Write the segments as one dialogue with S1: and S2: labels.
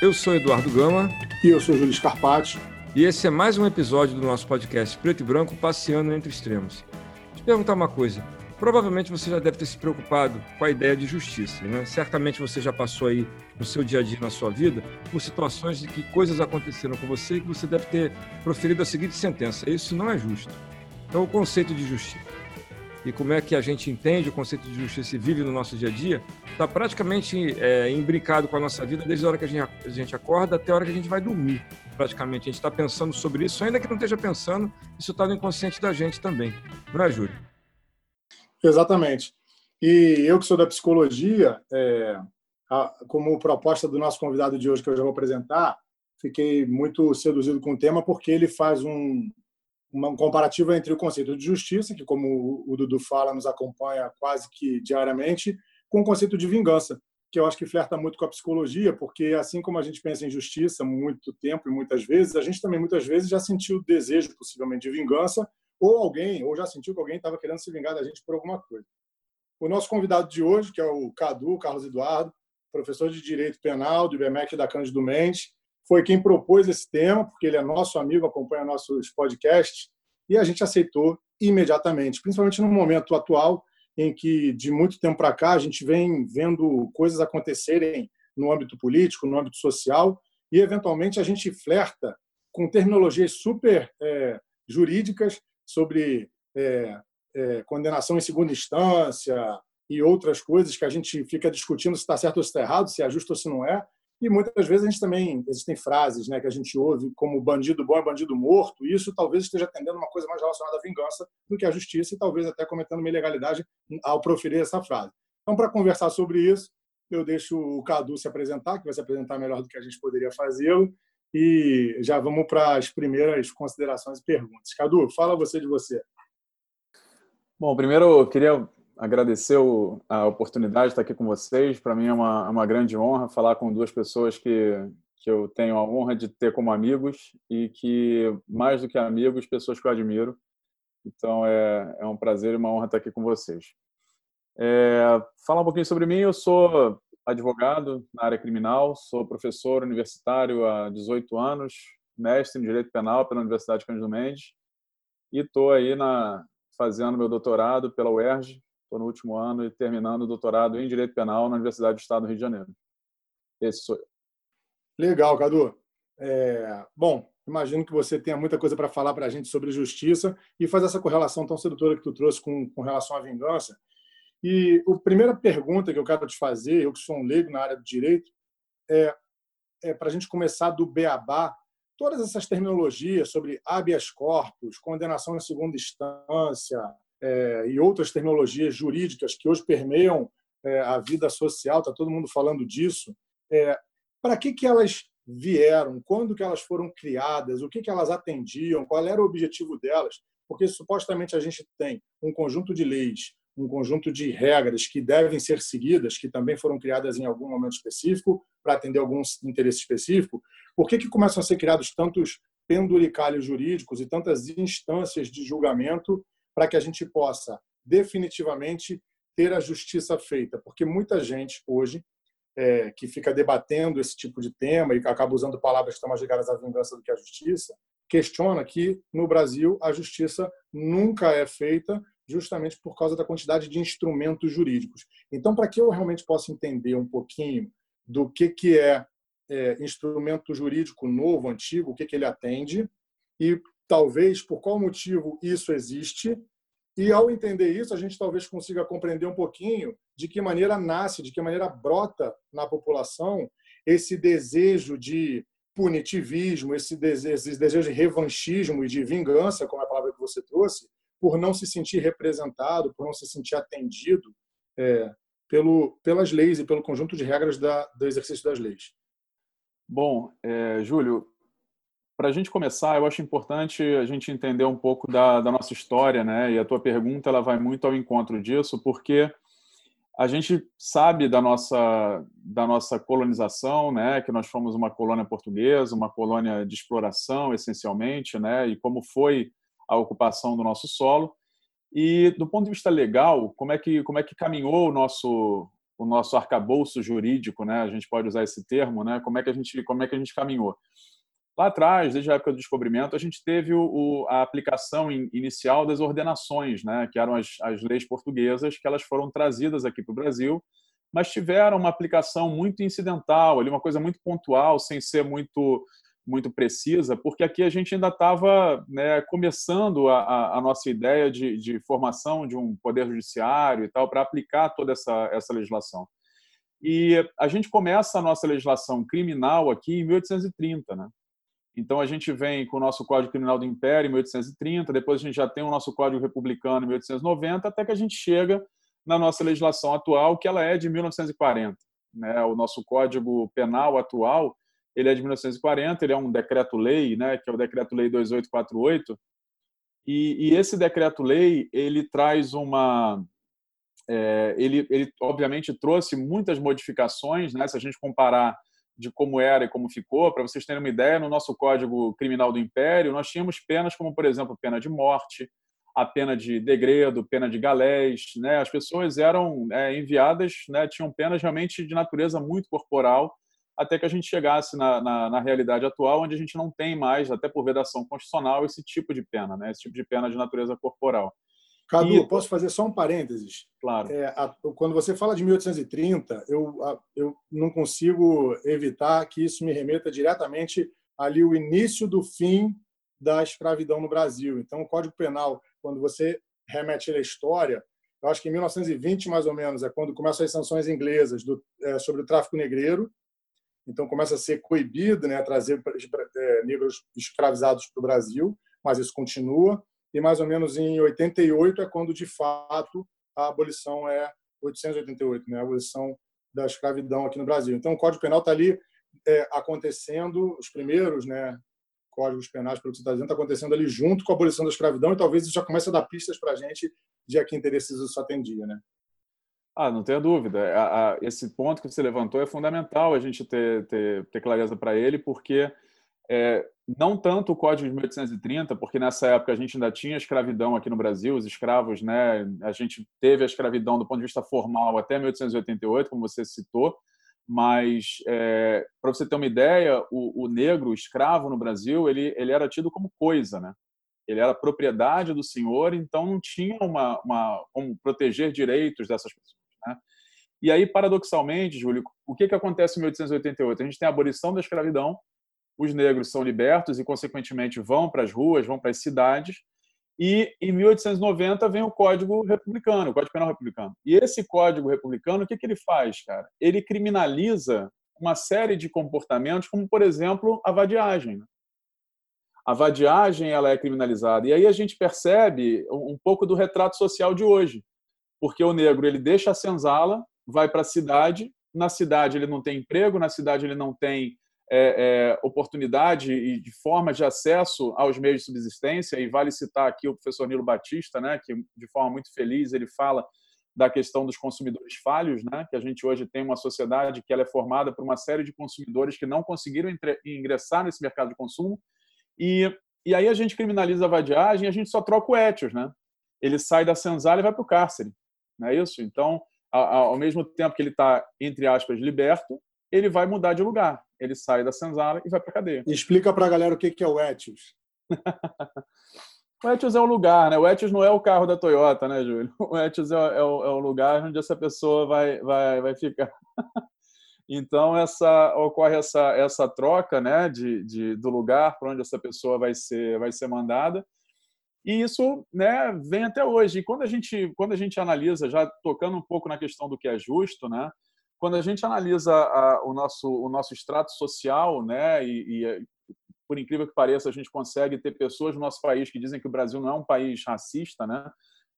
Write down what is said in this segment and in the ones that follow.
S1: Eu sou Eduardo Gama.
S2: E eu sou Júlio Scarpati.
S1: E esse é mais um episódio do nosso podcast Preto e Branco Passeando entre Extremos. Te perguntar uma coisa. Provavelmente você já deve ter se preocupado com a ideia de justiça. Né? Certamente você já passou aí no seu dia a dia, na sua vida, por situações de que coisas aconteceram com você e que você deve ter proferido a seguinte sentença: isso não é justo. Então, o conceito de justiça e como é que a gente entende o conceito de justiça e vive no nosso dia a dia, está praticamente é, imbricado com a nossa vida desde a hora que a gente, a gente acorda até a hora que a gente vai dormir. Praticamente, a gente está pensando sobre isso, ainda que não esteja pensando, isso está no inconsciente da gente também. Não é, Júlio?
S2: Exatamente. E eu que sou da psicologia, é, a, como proposta do nosso convidado de hoje, que eu já vou apresentar, fiquei muito seduzido com o tema porque ele faz um, um comparativo entre o conceito de justiça, que, como o Dudu fala, nos acompanha quase que diariamente, com o conceito de vingança, que eu acho que flerta muito com a psicologia, porque assim como a gente pensa em justiça muito tempo e muitas vezes, a gente também muitas vezes já sentiu desejo, possivelmente, de vingança, ou alguém, ou já sentiu que alguém estava querendo se vingar da gente por alguma coisa. O nosso convidado de hoje, que é o Cadu, Carlos Eduardo, professor de Direito Penal do IBMEC da Cândido Mendes, foi quem propôs esse tema, porque ele é nosso amigo, acompanha nossos podcasts, e a gente aceitou imediatamente, principalmente no momento atual em que, de muito tempo para cá, a gente vem vendo coisas acontecerem no âmbito político, no âmbito social, e, eventualmente, a gente flerta com terminologias super é, jurídicas sobre é, é, condenação em segunda instância e outras coisas que a gente fica discutindo se está certo ou se está errado, se é justo ou se não é, e muitas vezes a gente também existem frases, né, que a gente ouve como bandido bom é bandido morto. E isso talvez esteja atendendo uma coisa mais relacionada à vingança do que à justiça e talvez até cometendo uma ilegalidade ao proferir essa frase. Então, para conversar sobre isso, eu deixo o Cadu se apresentar, que vai se apresentar melhor do que a gente poderia fazê-lo, e já vamos para as primeiras considerações e perguntas. Cadu, fala você de você.
S3: Bom, primeiro eu queria agradecer a oportunidade de estar aqui com vocês. Para mim é uma, é uma grande honra falar com duas pessoas que, que eu tenho a honra de ter como amigos e que, mais do que amigos, pessoas que eu admiro. Então é, é um prazer e uma honra estar aqui com vocês. É, falar um pouquinho sobre mim, eu sou advogado na área criminal, sou professor universitário há 18 anos, mestre em Direito Penal pela Universidade Cândido Mendes e estou aí na, fazendo meu doutorado pela UERJ, Estou no último ano e terminando o doutorado em Direito Penal na Universidade do Estado do Rio de Janeiro. Esse sou eu.
S2: Legal, Cadu. É, bom, imagino que você tenha muita coisa para falar para a gente sobre justiça e fazer essa correlação tão sedutora que tu trouxe com, com relação à vingança. E a primeira pergunta que eu quero te fazer, eu que sou um leigo na área do direito, é, é para a gente começar do beabá, todas essas terminologias sobre habeas corpus, condenação em segunda instância, é, e outras terminologias jurídicas que hoje permeiam é, a vida social, está todo mundo falando disso. É, para que, que elas vieram? Quando que elas foram criadas? O que, que elas atendiam? Qual era o objetivo delas? Porque supostamente a gente tem um conjunto de leis, um conjunto de regras que devem ser seguidas, que também foram criadas em algum momento específico para atender algum interesse específico. Por que, que começam a ser criados tantos penduricalhos jurídicos e tantas instâncias de julgamento para que a gente possa definitivamente ter a justiça feita, porque muita gente hoje é, que fica debatendo esse tipo de tema e acaba usando palavras que estão mais ligadas à vingança do que à justiça, questiona que no Brasil a justiça nunca é feita justamente por causa da quantidade de instrumentos jurídicos. Então, para que eu realmente possa entender um pouquinho do que, que é, é instrumento jurídico novo, antigo, o que, que ele atende, e talvez por qual motivo isso existe. E ao entender isso, a gente talvez consiga compreender um pouquinho de que maneira nasce, de que maneira brota na população esse desejo de punitivismo, esse desejo, esse desejo de revanchismo e de vingança, como é a palavra que você trouxe, por não se sentir representado, por não se sentir atendido é, pelo, pelas leis e pelo conjunto de regras da, do exercício das leis.
S3: Bom, é, Júlio, para a gente começar, eu acho importante a gente entender um pouco da, da, nossa história, né? E a tua pergunta ela vai muito ao encontro disso, porque a gente sabe da nossa da nossa colonização, né? Que nós fomos uma colônia portuguesa, uma colônia de exploração, essencialmente, né? E como foi a ocupação do nosso solo. E do ponto de vista legal, como é que como é que caminhou o nosso o nosso arcabouço jurídico, né? A gente pode usar esse termo, né? Como é que a gente como é que a gente caminhou? Lá atrás, desde a época do descobrimento, a gente teve o, o, a aplicação in, inicial das ordenações, né? Que eram as, as leis portuguesas que elas foram trazidas aqui para o Brasil, mas tiveram uma aplicação muito incidental, ali uma coisa muito pontual, sem ser muito muito precisa, porque aqui a gente ainda estava né, começando a, a, nossa ideia de, de, formação de um poder judiciário e tal para aplicar toda essa, essa legislação. E a gente começa a nossa legislação criminal aqui em 1830, né? Então a gente vem com o nosso Código Criminal do Império em 1830, depois a gente já tem o nosso Código Republicano em 1890, até que a gente chega na nossa legislação atual, que ela é de 1940. Né? O nosso Código Penal atual ele é de 1940, ele é um decreto-lei, né, que é o Decreto-Lei 2848, e, e esse decreto-lei ele traz uma, é, ele, ele obviamente trouxe muitas modificações, né, se a gente comparar de como era e como ficou, para vocês terem uma ideia, no nosso Código Criminal do Império, nós tínhamos penas como, por exemplo, pena de morte, a pena de degredo, pena de galés, né? As pessoas eram é, enviadas, né? Tinham penas realmente de natureza muito corporal até que a gente chegasse na, na, na, realidade atual, onde a gente não tem mais, até por vedação constitucional, esse tipo de pena, né? esse tipo de pena de natureza corporal.
S2: Cadu, e... posso fazer só um parênteses?
S3: Claro.
S2: É, a, quando você fala de 1830, eu, a, eu não consigo evitar que isso me remeta diretamente ali o início do fim da escravidão no Brasil. Então, o Código Penal, quando você remete à história, eu acho que em 1920, mais ou menos, é quando começam as sanções inglesas do, é, sobre o tráfico negreiro, então começa a ser coibido, né, trazer é, negros escravizados para o Brasil, mas isso continua. E mais ou menos em 88 é quando de fato a abolição é 888, né, a abolição da escravidão aqui no Brasil. Então o Código Penal está ali é, acontecendo, os primeiros, né, códigos penais, pelo que você está dizendo, está acontecendo ali junto com a abolição da escravidão, e talvez isso já comece a dar pistas para a gente de a que interesses isso atendia. Né?
S3: Ah, não tenha dúvida. A, esse ponto que você levantou é fundamental a gente ter, ter, ter clareza para ele, porque é, não tanto o Código de 1830, porque nessa época a gente ainda tinha escravidão aqui no Brasil, os escravos, né? A gente teve a escravidão do ponto de vista formal até 1888, como você citou, mas é, para você ter uma ideia, o, o, negro, o escravo no Brasil, ele, ele era tido como coisa, né? Ele era propriedade do senhor, então não tinha uma, uma como proteger direitos dessas pessoas. Né? E aí, paradoxalmente, Júlio, o que, que acontece em 1888? A gente tem a abolição da escravidão, os negros são libertos e, consequentemente, vão para as ruas, vão para as cidades, e em 1890 vem o Código Republicano, o Código Penal Republicano. E esse Código Republicano, o que, que ele faz, cara? Ele criminaliza uma série de comportamentos, como, por exemplo, a vadiagem. Né? A vadiagem ela é criminalizada. E aí a gente percebe um pouco do retrato social de hoje porque o negro ele deixa a senzala, vai para a cidade, na cidade ele não tem emprego, na cidade ele não tem é, é, oportunidade e de forma de acesso aos meios de subsistência, e vale citar aqui o professor Nilo Batista, né, que de forma muito feliz ele fala da questão dos consumidores falhos, né, que a gente hoje tem uma sociedade que ela é formada por uma série de consumidores que não conseguiram ingressar nesse mercado de consumo, e, e aí a gente criminaliza a vadiagem a gente só troca o etios, né? Ele sai da senzala e vai para o cárcere não é isso? Então, ao mesmo tempo que ele está, entre aspas, liberto, ele vai mudar de lugar. Ele sai da senzala e vai para a cadeia.
S2: Explica para a galera o que é o Etios.
S3: o Etios é o lugar, né? O Etios não é o carro da Toyota, né, Júlio? O Etios é, é, o, é o lugar onde essa pessoa vai, vai, vai ficar. Então essa ocorre essa essa troca, né, de, de do lugar para onde essa pessoa vai ser vai ser mandada e isso né, vem até hoje. E quando a gente, quando a gente analisa, já tocando um pouco na questão do que é justo, né, quando a gente analisa a, o, nosso, o nosso extrato social, né, e, e, por incrível que pareça, a gente consegue ter pessoas no nosso país que dizem que o Brasil não é um país racista, né,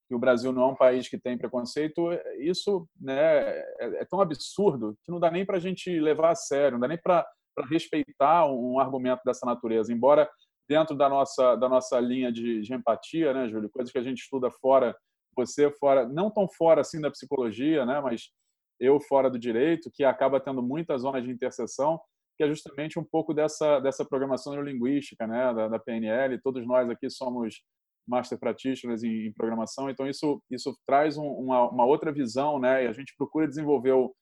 S3: que o Brasil não é um país que tem preconceito, isso né, é, é tão absurdo que não dá nem para a gente levar a sério, não dá nem para respeitar um, um argumento dessa natureza. Embora dentro da nossa, da nossa linha de, de empatia, né, Júlio? Coisas que a gente estuda fora, você fora, não tão fora assim da psicologia, né, mas eu fora do direito, que acaba tendo muitas zonas de interseção, que é justamente um pouco dessa, dessa programação neurolinguística, né, da, da PNL. Todos nós aqui somos Master Practitioners em, em programação, então isso, isso traz um, uma, uma, outra visão, né? E a gente procura desenvolver o,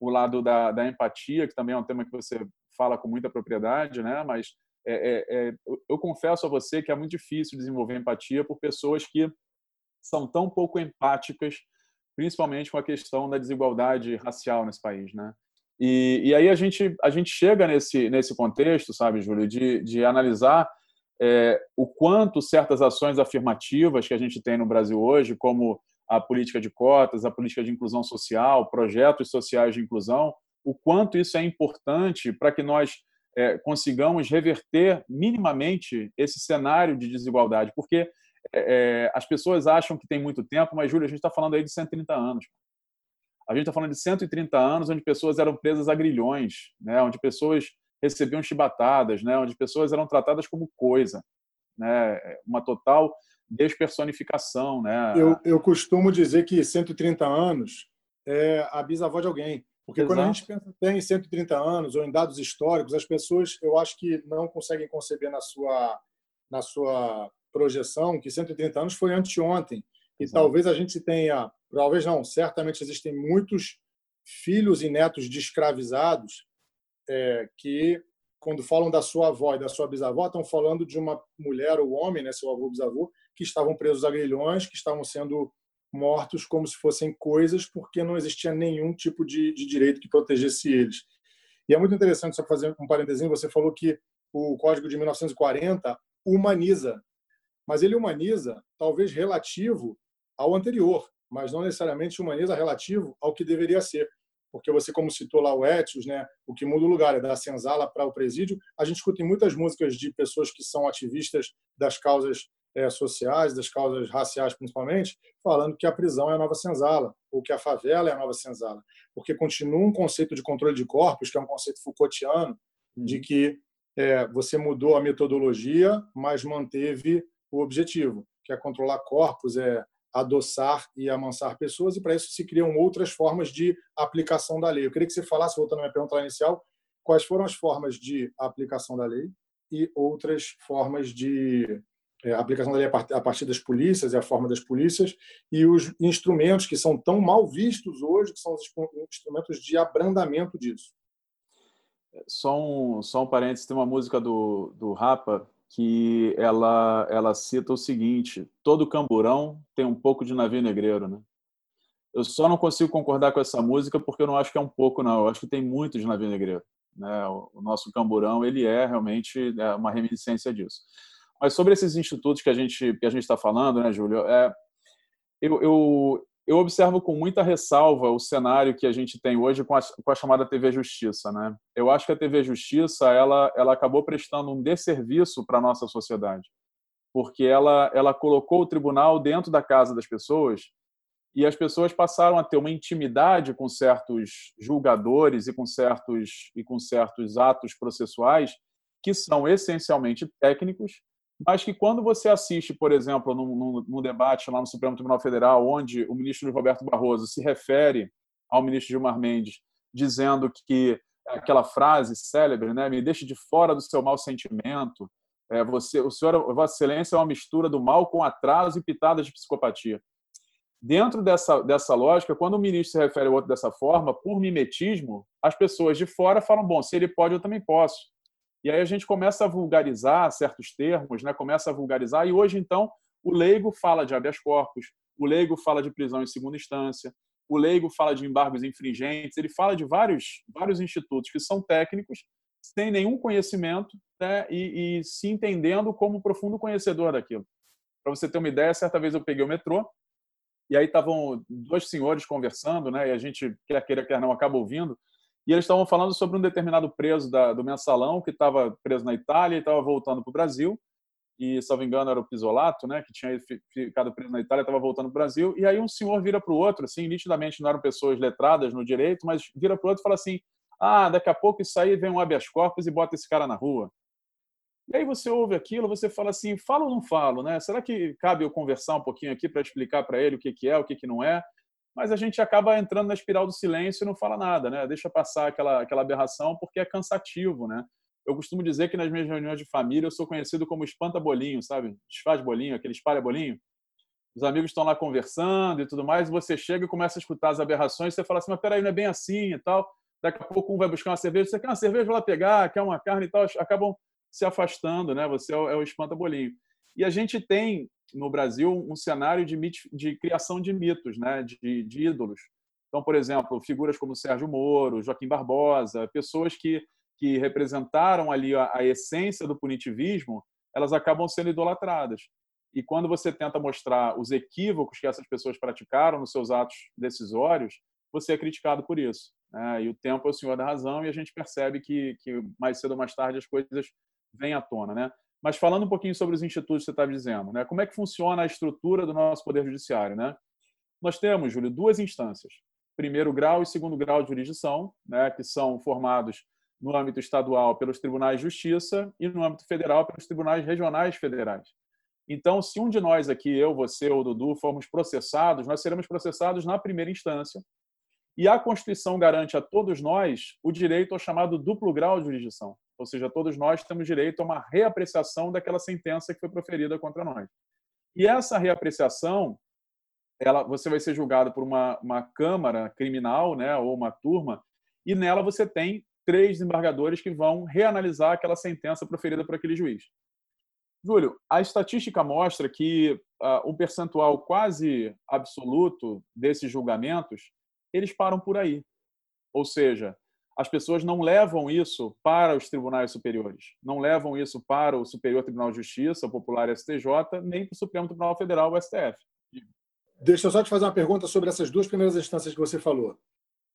S3: o lado da, da, empatia, que também é um tema que você fala com muita propriedade, né? Mas é, é, é, eu confesso a você que é muito difícil desenvolver empatia por pessoas que são tão pouco empáticas, principalmente com a questão da desigualdade racial nesse país, né? E, e aí a gente a gente chega nesse nesse contexto, sabe, Júlio, de, de analisar é, o quanto certas ações afirmativas que a gente tem no Brasil hoje, como a política de cotas, a política de inclusão social, projetos sociais de inclusão, o quanto isso é importante para que nós é, consigamos reverter minimamente esse cenário de desigualdade, porque é, as pessoas acham que tem muito tempo, mas, Júlio, a gente está falando aí de 130 anos. A gente está falando de 130 anos onde pessoas eram presas a grilhões, né? onde pessoas recebiam chibatadas, né? onde pessoas eram tratadas como coisa. Né? Uma total despersonificação. Né?
S2: Eu, eu costumo dizer que 130 anos é a bisavó de alguém. Porque Exato. quando a gente pensa até em 130 anos ou em dados históricos, as pessoas, eu acho que não conseguem conceber na sua, na sua projeção que 130 anos foi anteontem. E Exato. talvez a gente tenha, talvez não, certamente existem muitos filhos e netos de escravizados é, que, quando falam da sua avó e da sua bisavó, estão falando de uma mulher ou homem, né, seu avô, bisavô, que estavam presos a grilhões, que estavam sendo mortos como se fossem coisas, porque não existia nenhum tipo de, de direito que protegesse eles. E é muito interessante, só fazer um parênteses, você falou que o Código de 1940 humaniza, mas ele humaniza talvez relativo ao anterior, mas não necessariamente humaniza relativo ao que deveria ser. Porque você, como citou lá o Etios, né, o que muda o lugar é da senzala para o presídio. A gente escuta em muitas músicas de pessoas que são ativistas das causas é, sociais, das causas raciais principalmente, falando que a prisão é a nova senzala, ou que a favela é a nova senzala. Porque continua um conceito de controle de corpos, que é um conceito Foucaultiano, uhum. de que é, você mudou a metodologia, mas manteve o objetivo, que é controlar corpos, é adoçar e amansar pessoas, e para isso se criam outras formas de aplicação da lei. Eu queria que você falasse, voltando à minha pergunta inicial, quais foram as formas de aplicação da lei e outras formas de é, aplicação da lei a partir das polícias e a forma das polícias e os instrumentos que são tão mal vistos hoje, que são os instrumentos de abrandamento disso.
S3: Só um, só um parênteses, tem uma música do, do Rapa que ela, ela cita o seguinte, todo camburão tem um pouco de navio negreiro, né? Eu só não consigo concordar com essa música porque eu não acho que é um pouco, não. Eu acho que tem muito de navio negreiro. Né? O nosso camburão, ele é realmente é uma reminiscência disso. Mas sobre esses institutos que a gente que a gente está falando, né, Júlio? É, eu, eu, eu observo com muita ressalva o cenário que a gente tem hoje com a, com a chamada TV Justiça, né? Eu acho que a TV Justiça ela ela acabou prestando um desserviço para a nossa sociedade, porque ela ela colocou o tribunal dentro da casa das pessoas e as pessoas passaram a ter uma intimidade com certos julgadores e com certos e com certos atos processuais que são essencialmente técnicos mas que quando você assiste, por exemplo, num, num, num, debate lá no Supremo Tribunal Federal, onde o ministro Roberto Barroso se refere ao ministro Gilmar Mendes, dizendo que aquela frase célebre, né, me deixe de fora do seu mau sentimento, é, você, o senhor, Vossa Excelência é uma mistura do mal com atraso e pitadas de psicopatia. Dentro dessa, dessa lógica, quando o ministro se refere ao outro dessa forma, por mimetismo, as pessoas de fora falam: bom, se ele pode, eu também posso. E aí a gente começa a vulgarizar certos termos, né? começa a vulgarizar, e hoje, então, o leigo fala de habeas corpus, o leigo fala de prisão em segunda instância, o leigo fala de embargos infringentes, ele fala de vários, vários institutos que são técnicos, sem nenhum conhecimento né? e, e se entendendo como profundo conhecedor daquilo. Para você ter uma ideia, certa vez eu peguei o metrô, e aí estavam dois senhores conversando, né? e a gente, quer queira, quer não, acaba ouvindo, e eles estavam falando sobre um determinado preso da, do mensalão que estava preso na Itália e estava voltando para o Brasil. E, se não me engano, era o Pisolato, né, que tinha ficado preso na Itália, estava voltando para o Brasil. E aí um senhor vira para o outro, assim, nitidamente não eram pessoas letradas no direito, mas vira para o outro e fala assim: ah, daqui a pouco isso aí vem um habeas corpus e bota esse cara na rua. E aí você ouve aquilo, você fala assim, falo ou não falo, né? Será que cabe eu conversar um pouquinho aqui para explicar para ele o que, que é, o que, que não é? Mas a gente acaba entrando na espiral do silêncio e não fala nada, né? Deixa passar aquela, aquela aberração porque é cansativo, né? Eu costumo dizer que nas minhas reuniões de família eu sou conhecido como espanta-bolinho, sabe? Desfaz bolinho, aquele espalha-bolinho. Os amigos estão lá conversando e tudo mais, e você chega e começa a escutar as aberrações, você fala assim, mas peraí, não é bem assim e tal. Daqui a pouco um vai buscar uma cerveja, você quer uma cerveja, vai lá pegar, quer uma carne e tal. Acabam se afastando, né? Você é o, é espanta-bolinho. E a gente tem no Brasil um cenário de, de criação de mitos, né? De, de ídolos. Então, por exemplo, figuras como Sérgio Moro, Joaquim Barbosa, pessoas que, que representaram ali a, a essência do punitivismo, elas acabam sendo idolatradas. E quando você tenta mostrar os equívocos que essas pessoas praticaram nos seus atos decisórios, você é criticado por isso. Né? E o tempo é o senhor da razão e a gente percebe que, que mais cedo ou mais tarde as coisas vêm à tona. Né? Mas falando um pouquinho sobre os institutos que você estava dizendo, né? como é que funciona a estrutura do nosso Poder Judiciário? Né? Nós temos, Júlio, duas instâncias. Primeiro grau e segundo grau de jurisdição, né? que são formados no âmbito estadual pelos tribunais de justiça e no âmbito federal pelos tribunais regionais federais. Então, se um de nós aqui, eu, você ou Dudu, formos processados, nós seremos processados na primeira instância. E a Constituição garante a todos nós o direito ao chamado duplo grau de jurisdição. Ou seja, todos nós temos direito a uma reapreciação daquela sentença que foi proferida contra nós. E essa reapreciação, ela, você vai ser julgado por uma, uma Câmara criminal né, ou uma turma, e nela você tem três desembargadores que vão reanalisar aquela sentença proferida por aquele juiz. Júlio, a estatística mostra que uh, um percentual quase absoluto desses julgamentos eles param por aí. Ou seja, as pessoas não levam isso para os tribunais superiores, não levam isso para o Superior Tribunal de Justiça, o popular STJ, nem para o Supremo Tribunal Federal, o STF.
S2: Deixa eu só te fazer uma pergunta sobre essas duas primeiras instâncias que você falou.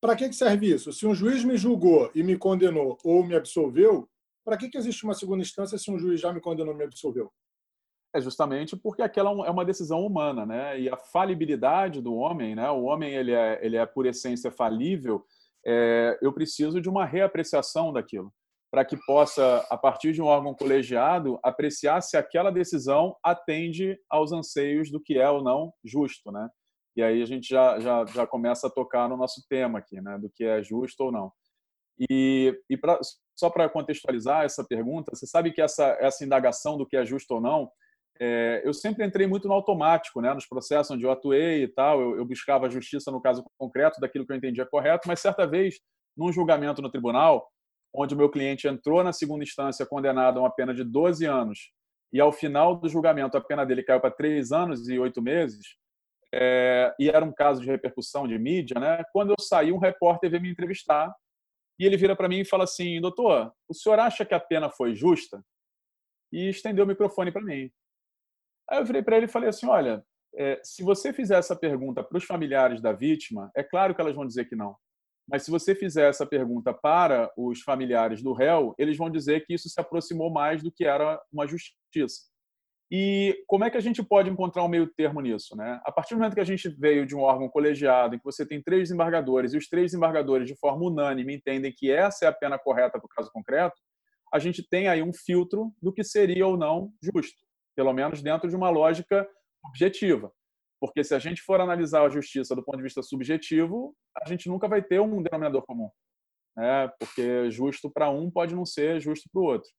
S2: Para que serve isso? Se um juiz me julgou e me condenou ou me absolveu, para que, existe uma segunda instância se um juiz já me condenou e me absolveu?
S3: É justamente porque aquela é uma decisão humana, né? E a falibilidade do homem, né? O homem ele é, ele é por essência falível. É, eu preciso de uma reapreciação daquilo para que possa, a partir de um órgão colegiado, apreciar se aquela decisão atende aos anseios do que é ou não justo, né? E aí a gente já, já, já começa a tocar no nosso tema aqui, né? Do que é justo ou não. E, e pra, só para contextualizar essa pergunta, você sabe que essa, essa indagação do que é justo ou não, é, eu sempre entrei muito no automático, né, nos processos onde eu atuei e tal, eu, eu buscava a justiça no caso concreto daquilo que eu entendia correto, mas certa vez, num julgamento no tribunal, onde o meu cliente entrou na segunda instância condenado a uma pena de 12 anos e ao final do julgamento a pena dele caiu para 3 anos e 8 meses, é, e era um caso de repercussão de mídia, né? Quando eu saí, um repórter veio me entrevistar e ele vira para mim e fala assim: Doutor, o senhor acha que a pena foi justa? E estendeu o microfone para mim. Aí eu virei para ele e falei assim: Olha, é, se você fizer essa pergunta para os familiares da vítima, é claro que elas vão dizer que não. Mas se você fizer essa pergunta para os familiares do réu, eles vão dizer que isso se aproximou mais do que era uma justiça. E como é que a gente pode encontrar um meio termo nisso? Né? A partir do momento que a gente veio de um órgão colegiado, em que você tem três desembargadores, e os três desembargadores, de forma unânime, entendem que essa é a pena correta para o caso concreto, a gente tem aí um filtro do que seria ou não justo, pelo menos dentro de uma lógica objetiva. Porque se a gente for analisar a justiça do ponto de vista subjetivo, a gente nunca vai ter um denominador comum. Né? Porque justo para um pode não ser justo para o outro.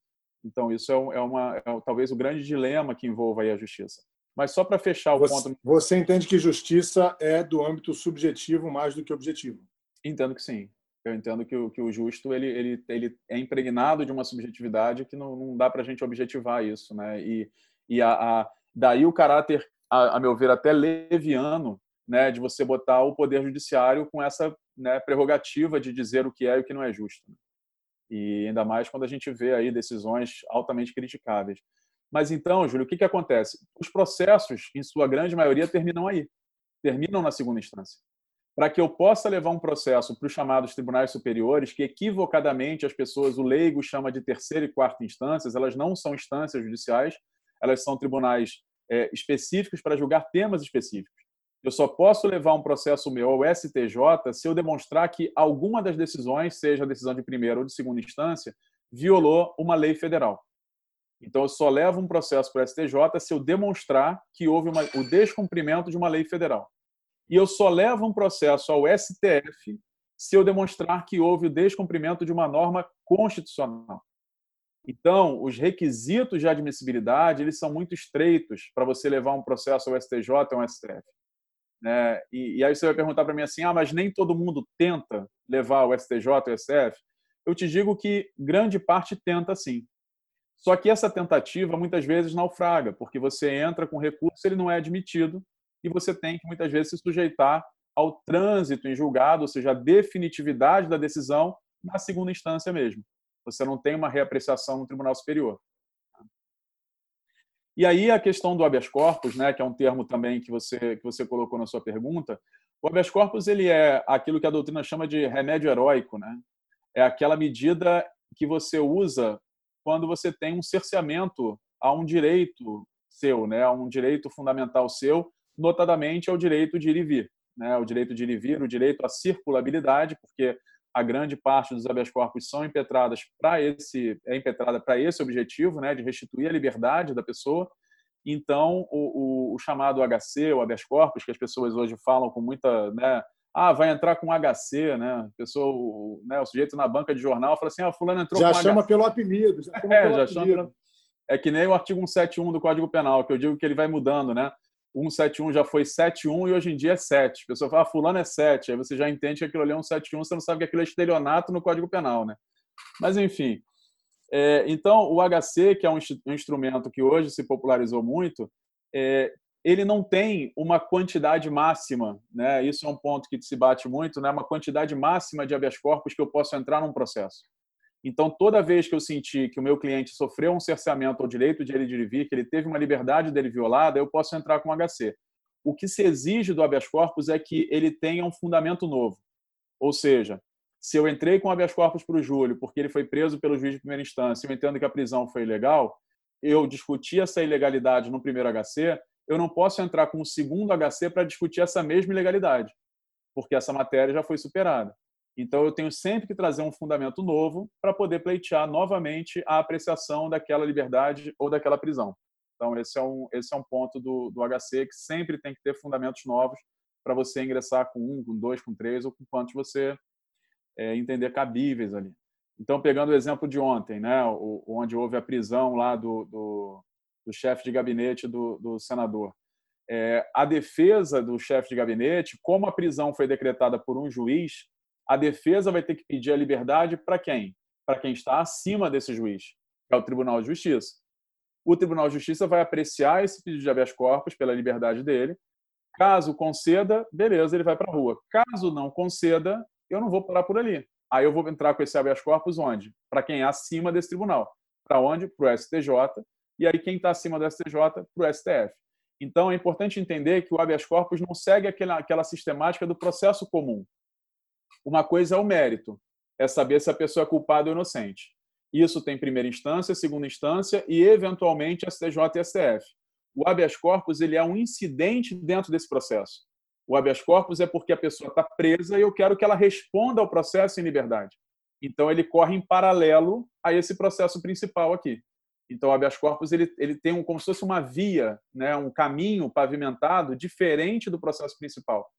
S3: Então, isso é, é, uma, é talvez o grande dilema que envolva a justiça. Mas só para fechar o
S2: você,
S3: ponto.
S2: Você entende que justiça é do âmbito subjetivo mais do que objetivo?
S3: Entendo que sim. Eu entendo que o, que o justo ele, ele, ele é impregnado de uma subjetividade que não, não dá para a gente objetivar isso. Né? E, e a, a daí o caráter, a, a, meu ver, até leviano né, de você botar o poder judiciário com essa né, prerrogativa de dizer o que é e o que não é justo. Né? E ainda mais quando a gente vê aí decisões altamente criticáveis. Mas então, Júlio, o que, que acontece? Os processos, em sua grande maioria, terminam aí, terminam na segunda instância. Para que eu possa levar um processo para os chamados tribunais superiores, que equivocadamente as pessoas, o leigo chama de terceira e quarta instâncias, elas não são instâncias judiciais, elas são tribunais é, específicos para julgar temas específicos. Eu só posso levar um processo meu ao STJ se eu demonstrar que alguma das decisões, seja a decisão de primeira ou de segunda instância, violou uma lei federal. Então, eu só levo um processo para o STJ se eu demonstrar que houve uma, o descumprimento de uma lei federal. E eu só levo um processo ao STF se eu demonstrar que houve o descumprimento de uma norma constitucional. Então, os requisitos de admissibilidade eles são muito estreitos para você levar um processo ao STJ ou ao STF. Né? E, e, aí você vai perguntar para mim assim, ah, mas nem todo mundo tenta levar o STJ ou STF? Eu te digo que grande parte tenta sim. Só que essa tentativa muitas vezes naufraga, porque você entra com recurso, ele não é admitido, e você tem que muitas vezes se sujeitar ao trânsito em julgado, ou seja, a definitividade da decisão na segunda instância mesmo. Você não tem uma reapreciação no Tribunal Superior. E aí a questão do habeas corpus, né, que é um termo também que você que você colocou na sua pergunta, o habeas corpus ele é aquilo que a doutrina chama de remédio heróico, né? É aquela medida que você usa quando você tem um cerceamento a um direito seu, né, a um direito fundamental seu, notadamente ao direito de ir e vir, né, o direito de ir e vir, o direito à circulabilidade, porque a grande parte dos habeas corpus são impetradas para esse é impetrada para esse objetivo, né, de restituir a liberdade da pessoa. Então, o, o, o chamado HC, o habeas corpus, que as pessoas hoje falam com muita, né, ah, vai entrar com HC, né? A pessoa, o, né, o sujeito na banca de jornal fala assim, ah, fulano entrou
S2: já
S3: com
S2: chama
S3: HC.
S2: pelo apelido. Já
S3: chama é, pelo já apelido. chama É que nem o artigo 171 do Código Penal, que eu digo que ele vai mudando, né? 171 já foi 71 e hoje em dia é 7. A pessoa fala, ah, fulano é 7. Aí você já entende que aquilo ali é 171, você não sabe que aquilo é estelionato no Código Penal, né? Mas, enfim. É, então, o HC, que é um, instrumento que hoje se popularizou muito, é, ele não tem uma quantidade máxima, né? Isso é um ponto que se bate muito, né? Uma quantidade máxima de habeas corpus que eu posso entrar num processo. Então, toda vez que eu senti que o meu cliente sofreu um cerceamento ao direito de ele vir, que ele teve uma liberdade dele violada, eu posso entrar com HC. O que se exige do habeas corpus é que ele tenha um fundamento novo. Ou seja, se eu entrei com habeas corpus para o Júlio porque ele foi preso pelo juiz de primeira instância eu entendo que a prisão foi ilegal, eu discuti essa ilegalidade no primeiro HC, eu não posso entrar com o segundo HC para discutir essa mesma ilegalidade, porque essa matéria já foi superada. Então, eu tenho sempre que trazer um fundamento novo para poder pleitear novamente a apreciação daquela liberdade ou daquela prisão. Então, esse é um, esse é um ponto do, do HC que sempre tem que ter fundamentos novos para você ingressar com um, com dois, com três ou com quantos você é, entender cabíveis ali. Então, pegando o exemplo de ontem, né, onde houve a prisão lá do, do, do chefe de gabinete do, do senador. É, a defesa do chefe de gabinete, como a prisão foi decretada por um juiz, a defesa vai ter que pedir a liberdade para quem? Para quem está acima desse juiz, que é o Tribunal de Justiça. O Tribunal de Justiça vai apreciar esse pedido de habeas corpus pela liberdade dele. Caso conceda, beleza, ele vai para a rua. Caso não conceda, eu não vou parar por ali. Aí eu vou entrar com esse habeas corpus onde? Para quem é acima desse tribunal. Para onde? Para o STJ. E aí quem está acima do STJ? Para o STF. Então é importante entender que o habeas corpus não segue aquela, aquela sistemática do processo comum. Uma coisa é o mérito, é saber se a pessoa é culpada ou inocente. Isso tem primeira instância, segunda instância e, eventualmente, STJ e STF. O habeas corpus ele é um incidente dentro desse processo. O habeas corpus é porque a pessoa está presa e eu quero que ela responda ao processo em liberdade. Então, ele corre em paralelo a esse processo principal aqui. Então, o habeas corpus ele, ele tem um, como se fosse uma via, né, um caminho pavimentado diferente do processo principal.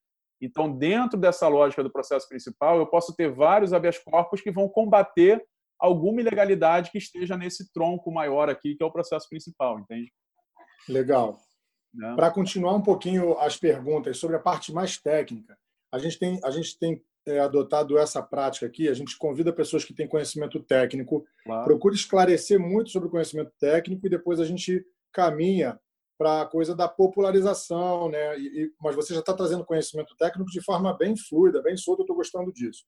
S3: Então, dentro dessa lógica do processo principal, eu posso ter vários habeas corpus que vão combater alguma ilegalidade que esteja nesse tronco maior aqui, que é o processo principal, entende?
S2: Legal. Né? Para continuar um pouquinho as perguntas sobre a parte mais técnica, a gente tem, a gente tem é, adotado essa prática aqui, a gente convida pessoas que têm conhecimento técnico, claro. procura esclarecer muito sobre o conhecimento técnico e depois a gente caminha para a coisa da popularização, né? E, e, mas você já está trazendo conhecimento técnico de forma bem fluida, bem solta. Eu estou gostando disso,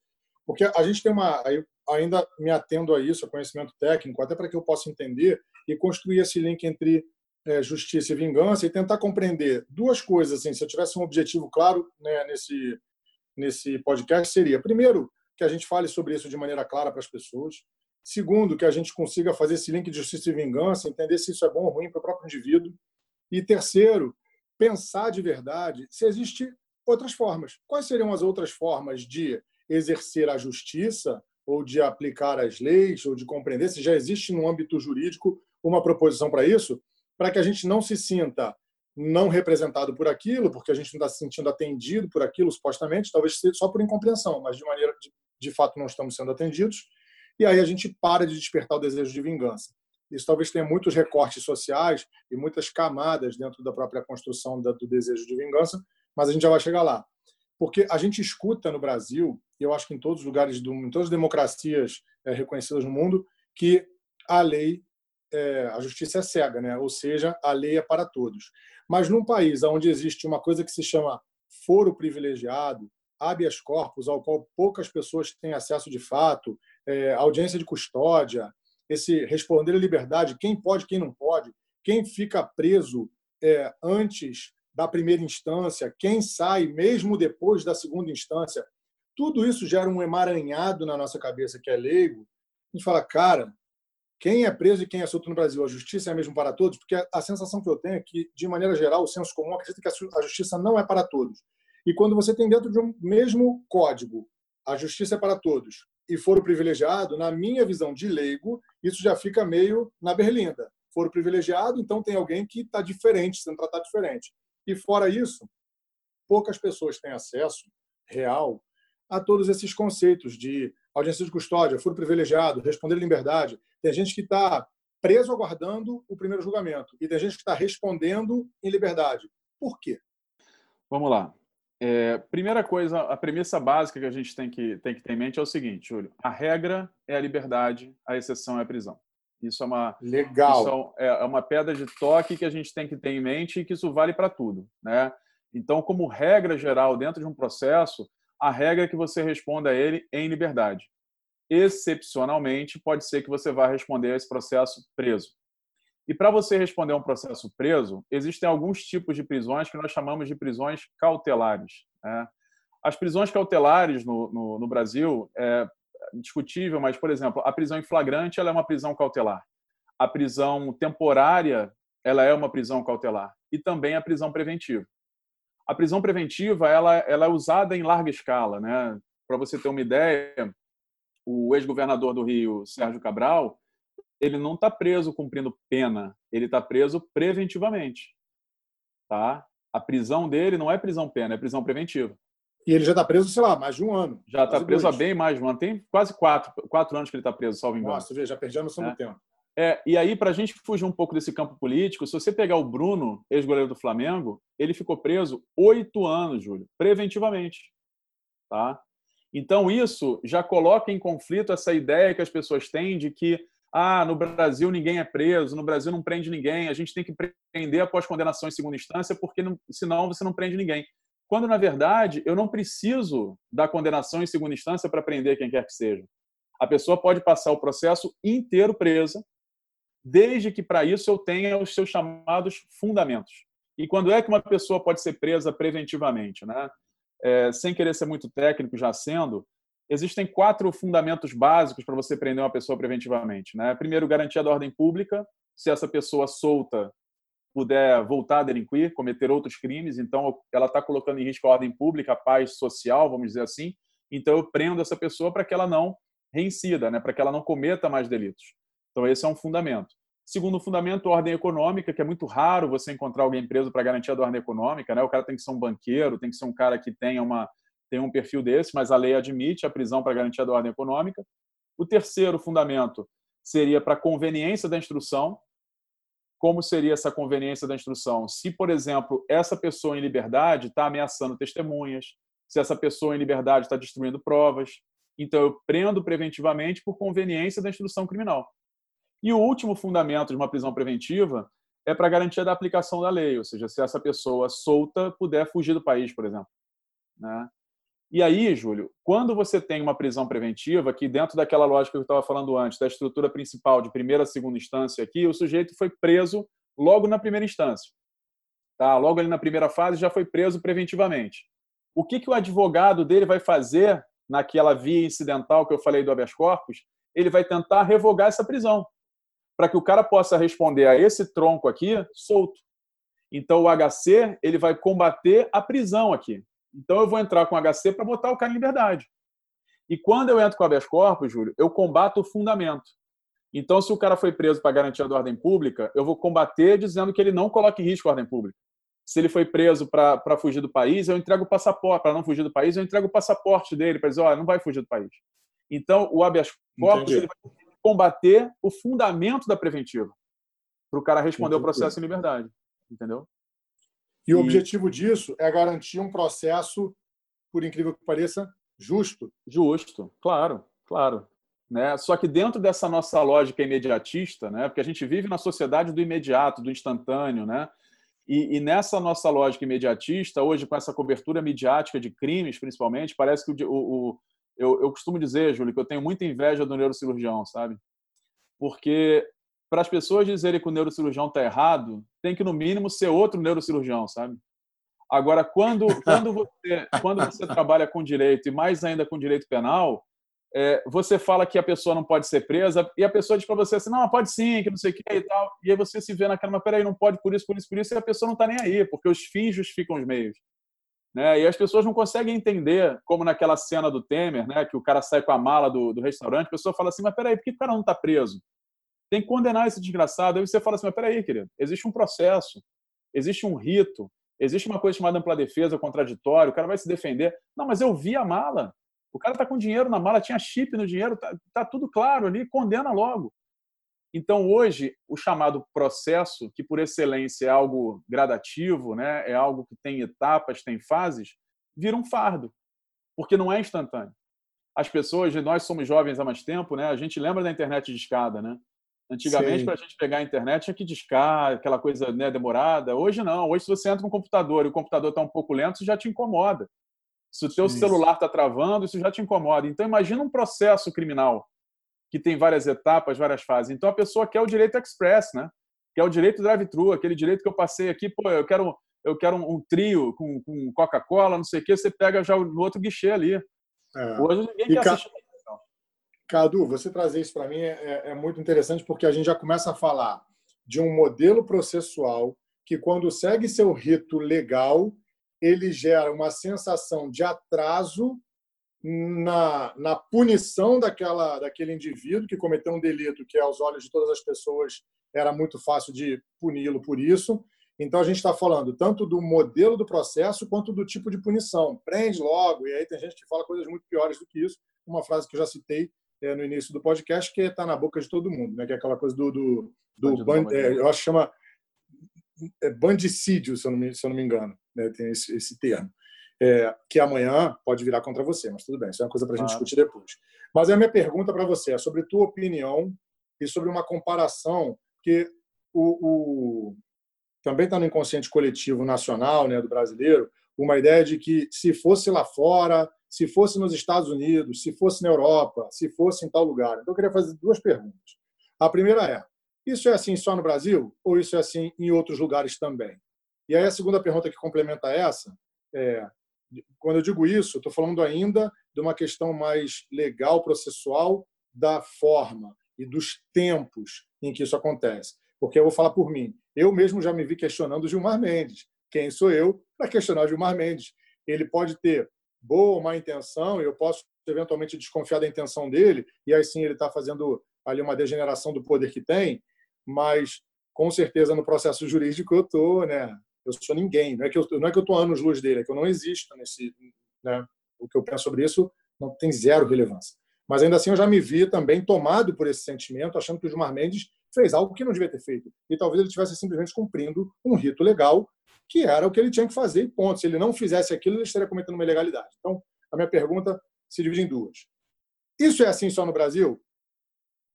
S2: porque a gente tem uma, ainda me atendo a isso, a conhecimento técnico, até para que eu possa entender e construir esse link entre é, justiça e vingança e tentar compreender duas coisas. Assim, se eu tivesse um objetivo claro né, nesse nesse podcast seria primeiro que a gente fale sobre isso de maneira clara para as pessoas. Segundo, que a gente consiga fazer esse link de justiça e vingança, entender se isso é bom ou ruim para o próprio indivíduo. E terceiro, pensar de verdade se existe outras formas. Quais seriam as outras formas de exercer a justiça ou de aplicar as leis ou de compreender se já existe no âmbito jurídico uma proposição para isso, para que a gente não se sinta não representado por aquilo, porque a gente não está se sentindo atendido por aquilo, supostamente, talvez só por incompreensão, mas de maneira de, de fato não estamos sendo atendidos. e aí a gente para de despertar o desejo de vingança. Isso talvez tenha muitos recortes sociais e muitas camadas dentro da própria construção do desejo de vingança, mas a gente já vai chegar lá. Porque a gente escuta no Brasil, e eu acho que em todos os lugares, do, em todas as democracias é, reconhecidas no mundo, que a lei, é, a justiça é cega, né? ou seja, a lei é para todos. Mas num país onde existe uma coisa que se chama foro privilegiado, habeas corpus, ao qual poucas pessoas têm acesso de fato, é, audiência de custódia, esse responder à liberdade, quem pode, quem não pode, quem fica preso é, antes da primeira instância, quem sai mesmo depois da segunda instância, tudo isso gera um emaranhado na nossa cabeça que é leigo. A gente fala, cara, quem é preso e quem é solto no Brasil, a justiça é a mesma para todos? Porque a sensação que eu tenho é que, de maneira geral, o senso comum acredita que a justiça não é para todos. E quando você tem dentro de um mesmo código a justiça é para todos e foro privilegiado, na minha visão de leigo, isso já fica meio na berlinda. Foro privilegiado, então tem alguém que está diferente, sendo tratado diferente. E fora isso, poucas pessoas têm acesso real a todos esses conceitos de audiência de custódia, foro privilegiado, responder liberdade. Tem gente que está preso aguardando o primeiro julgamento e tem gente que está respondendo em liberdade. Por quê?
S3: Vamos lá. É, primeira coisa, a premissa básica que a gente tem que, tem que ter em mente é o seguinte, Júlio. A regra é a liberdade, a exceção é a prisão. Isso é uma
S2: legal.
S3: É, é uma pedra de toque que a gente tem que ter em mente e que isso vale para tudo, né? Então, como regra geral dentro de um processo, a regra é que você responda a ele em liberdade. Excepcionalmente, pode ser que você vá responder a esse processo preso. E para você responder a um processo preso, existem alguns tipos de prisões que nós chamamos de prisões cautelares. Né? As prisões cautelares no, no, no Brasil é discutível, mas, por exemplo, a prisão em flagrante ela é uma prisão cautelar. A prisão temporária ela é uma prisão cautelar. E também a prisão preventiva. A prisão preventiva ela, ela é usada em larga escala. Né? Para você ter uma ideia, o ex-governador do Rio, Sérgio Cabral, ele não está preso cumprindo pena, ele está preso preventivamente. Tá? A prisão dele não é prisão pena, é prisão preventiva.
S2: E ele já está preso, sei lá, mais de um ano.
S3: Já está preso dois. há bem mais de um ano. Tem quase quatro, quatro anos que ele está preso, salvo engano.
S2: Nossa, já perdi a noção é. do tempo.
S3: É, e aí, para a gente fugir um pouco desse campo político, se você pegar o Bruno, ex-goleiro do Flamengo, ele ficou preso oito anos, Júlio, preventivamente. Tá? Então, isso já coloca em conflito essa ideia que as pessoas têm de que ah, no Brasil ninguém é preso, no Brasil não prende ninguém, a gente tem que prender após condenação em segunda instância, porque não, senão você não prende ninguém. Quando, na verdade, eu não preciso da condenação em segunda instância para prender quem quer que seja. A pessoa pode passar o processo inteiro presa, desde que para isso eu tenha os seus chamados fundamentos. E quando é que uma pessoa pode ser presa preventivamente? Né? É, sem querer ser muito técnico, já sendo, existem quatro fundamentos básicos para você prender uma pessoa preventivamente. Né? Primeiro, garantia da ordem pública. Se essa pessoa solta puder voltar a delinquir, cometer outros crimes, então ela está colocando em risco a ordem pública, a paz social, vamos dizer assim. Então eu prendo essa pessoa para que ela não reincida, né? para que ela não cometa mais delitos. Então esse é um fundamento. Segundo fundamento, ordem econômica, que é muito raro você encontrar alguém preso para garantia da ordem econômica. Né? O cara tem que ser um banqueiro, tem que ser um cara que tenha uma, tem um perfil desse, mas a lei admite a prisão para garantia da ordem econômica. O terceiro fundamento seria para conveniência da instrução. Como seria essa conveniência da instrução? Se, por exemplo, essa pessoa em liberdade está ameaçando testemunhas, se essa pessoa em liberdade está destruindo provas, então eu prendo preventivamente por conveniência da instrução criminal. E o último fundamento de uma prisão preventiva é para garantia da aplicação da lei, ou seja, se essa pessoa solta puder fugir do país, por exemplo. Né? E aí, Júlio, quando você tem uma prisão preventiva, que dentro daquela lógica que eu estava falando antes, da estrutura principal de primeira a segunda instância aqui, o sujeito foi preso logo na primeira instância. Tá? Logo ali na primeira fase já foi preso preventivamente. O que, que o advogado dele vai fazer naquela via incidental que eu falei do habeas corpus? Ele vai tentar revogar essa prisão, para que o cara possa responder a esse tronco aqui solto. Então o HC ele vai combater a prisão aqui. Então eu vou entrar com HC para botar o cara em liberdade. E quando eu entro com habeas corpus, Júlio, eu combato o fundamento. Então, se o cara foi preso para garantia da ordem pública, eu vou combater dizendo que ele não coloque em risco a ordem pública. Se ele foi preso para fugir do país, eu entrego o passaporte. Para não fugir do país, eu entrego o passaporte dele para dizer: olha, não vai fugir do país. Então, o habeas corpus ele vai combater o fundamento da preventiva para o cara responder o processo em liberdade, entendeu?
S2: E, o objetivo disso é garantir um processo, por incrível que pareça, justo.
S3: Justo, claro, claro. Né? Só que dentro dessa nossa lógica imediatista, né? porque a gente vive na sociedade do imediato, do instantâneo, né? E, e, nessa nossa lógica imediatista, hoje com essa cobertura midiática de crimes, principalmente, parece que o, o, o eu, eu, costumo dizer, Júlio, que eu tenho muita inveja do neurocirurgião, sabe? Porque para as pessoas dizerem que o neurocirurgião está errado, tem que no mínimo ser outro neurocirurgião, sabe? Agora, quando quando você quando você trabalha com direito e mais ainda com direito penal, é, você fala que a pessoa não pode ser presa e a pessoa diz para você assim, não, pode sim, que não sei o que e tal. E aí você se vê naquela, mas peraí, não pode por isso, por isso, por isso, e a pessoa não está nem aí, porque os fins justificam os meios. Né? E as pessoas não conseguem entender, como naquela cena do Temer, né, que o cara sai com a mala do, do restaurante, a pessoa fala assim, mas peraí, por que o cara não está preso? Tem que condenar esse desgraçado. Aí você fala assim, mas peraí, querido, existe um processo, existe um rito, existe uma coisa chamada ampla defesa, contraditório, o cara vai se defender. Não, mas eu vi a mala. O cara está com dinheiro na mala, tinha chip no dinheiro, está tá tudo claro ali, condena logo. Então, hoje, o chamado processo, que por excelência é algo gradativo, né, é algo que tem etapas, tem fases, vira um fardo, porque não é instantâneo. As pessoas, nós somos jovens há mais tempo, né, a gente lembra da internet de escada, né? Antigamente, para a gente pegar a internet, tinha que discar, aquela coisa né, demorada. Hoje não. Hoje, se você entra no computador e o computador está um pouco lento, isso já te incomoda. Se o teu celular está travando, isso já te incomoda. Então, imagina um processo criminal que tem várias etapas, várias fases. Então, a pessoa quer o direito express, né? Quer o direito drive-thru, aquele direito que eu passei aqui, pô, eu quero, eu quero um, um trio com, com Coca-Cola, não sei o quê, você pega já no outro guichê ali. É. Hoje ninguém e quer ca... assistir.
S2: Cadu, você trazer isso para mim é, é, é muito interessante porque a gente já começa a falar de um modelo processual que, quando segue seu rito legal, ele gera uma sensação de atraso na, na punição daquela, daquele indivíduo que cometeu um delito que, aos olhos de todas as pessoas, era muito fácil de puni-lo por isso. Então, a gente está falando tanto do modelo do processo quanto do tipo de punição. Prende logo, e aí tem gente que fala coisas muito piores do que isso. Uma frase que eu já citei é, no início do podcast, que está na boca de todo mundo, né? que é aquela coisa do. do, do band, é, eu acho que chama é bandicídio, se eu não me, se eu não me engano né, tem esse, esse termo, é, que amanhã pode virar contra você, mas tudo bem, isso é uma coisa para a gente claro. discutir depois. Mas a minha pergunta para você é sobre tua opinião e sobre uma comparação que o, o também está no inconsciente coletivo nacional, né, do brasileiro, uma ideia de que se fosse lá fora, se fosse nos Estados Unidos, se fosse na Europa, se fosse em tal lugar. Então eu queria fazer duas perguntas. A primeira é: isso é assim só no Brasil ou isso é assim em outros lugares também? E aí a segunda pergunta que complementa essa é, quando eu digo isso, estou falando ainda de uma questão mais legal, processual, da forma e dos tempos em que isso acontece. Porque eu vou falar por mim. Eu mesmo já me vi questionando Gilmar Mendes. Quem sou eu para questionar Gilmar Mendes? Ele pode ter boa ou má intenção, e eu posso eventualmente desconfiar da intenção dele, e aí sim ele está fazendo ali uma degeneração do poder que tem, mas com certeza no processo jurídico eu estou né, eu sou ninguém. Não é que eu não é que eu estou anos luz dele, é que eu não existo nesse, né? O que eu penso sobre isso não tem zero relevância. Mas ainda assim eu já me vi também tomado por esse sentimento, achando que o Gilmar Mendes fez algo que não devia ter feito. E talvez ele estivesse simplesmente cumprindo um rito legal, que era o que ele tinha que fazer, ponto. Se ele não fizesse aquilo, ele estaria cometendo uma ilegalidade. Então, a minha pergunta se divide em duas. Isso é assim só no Brasil?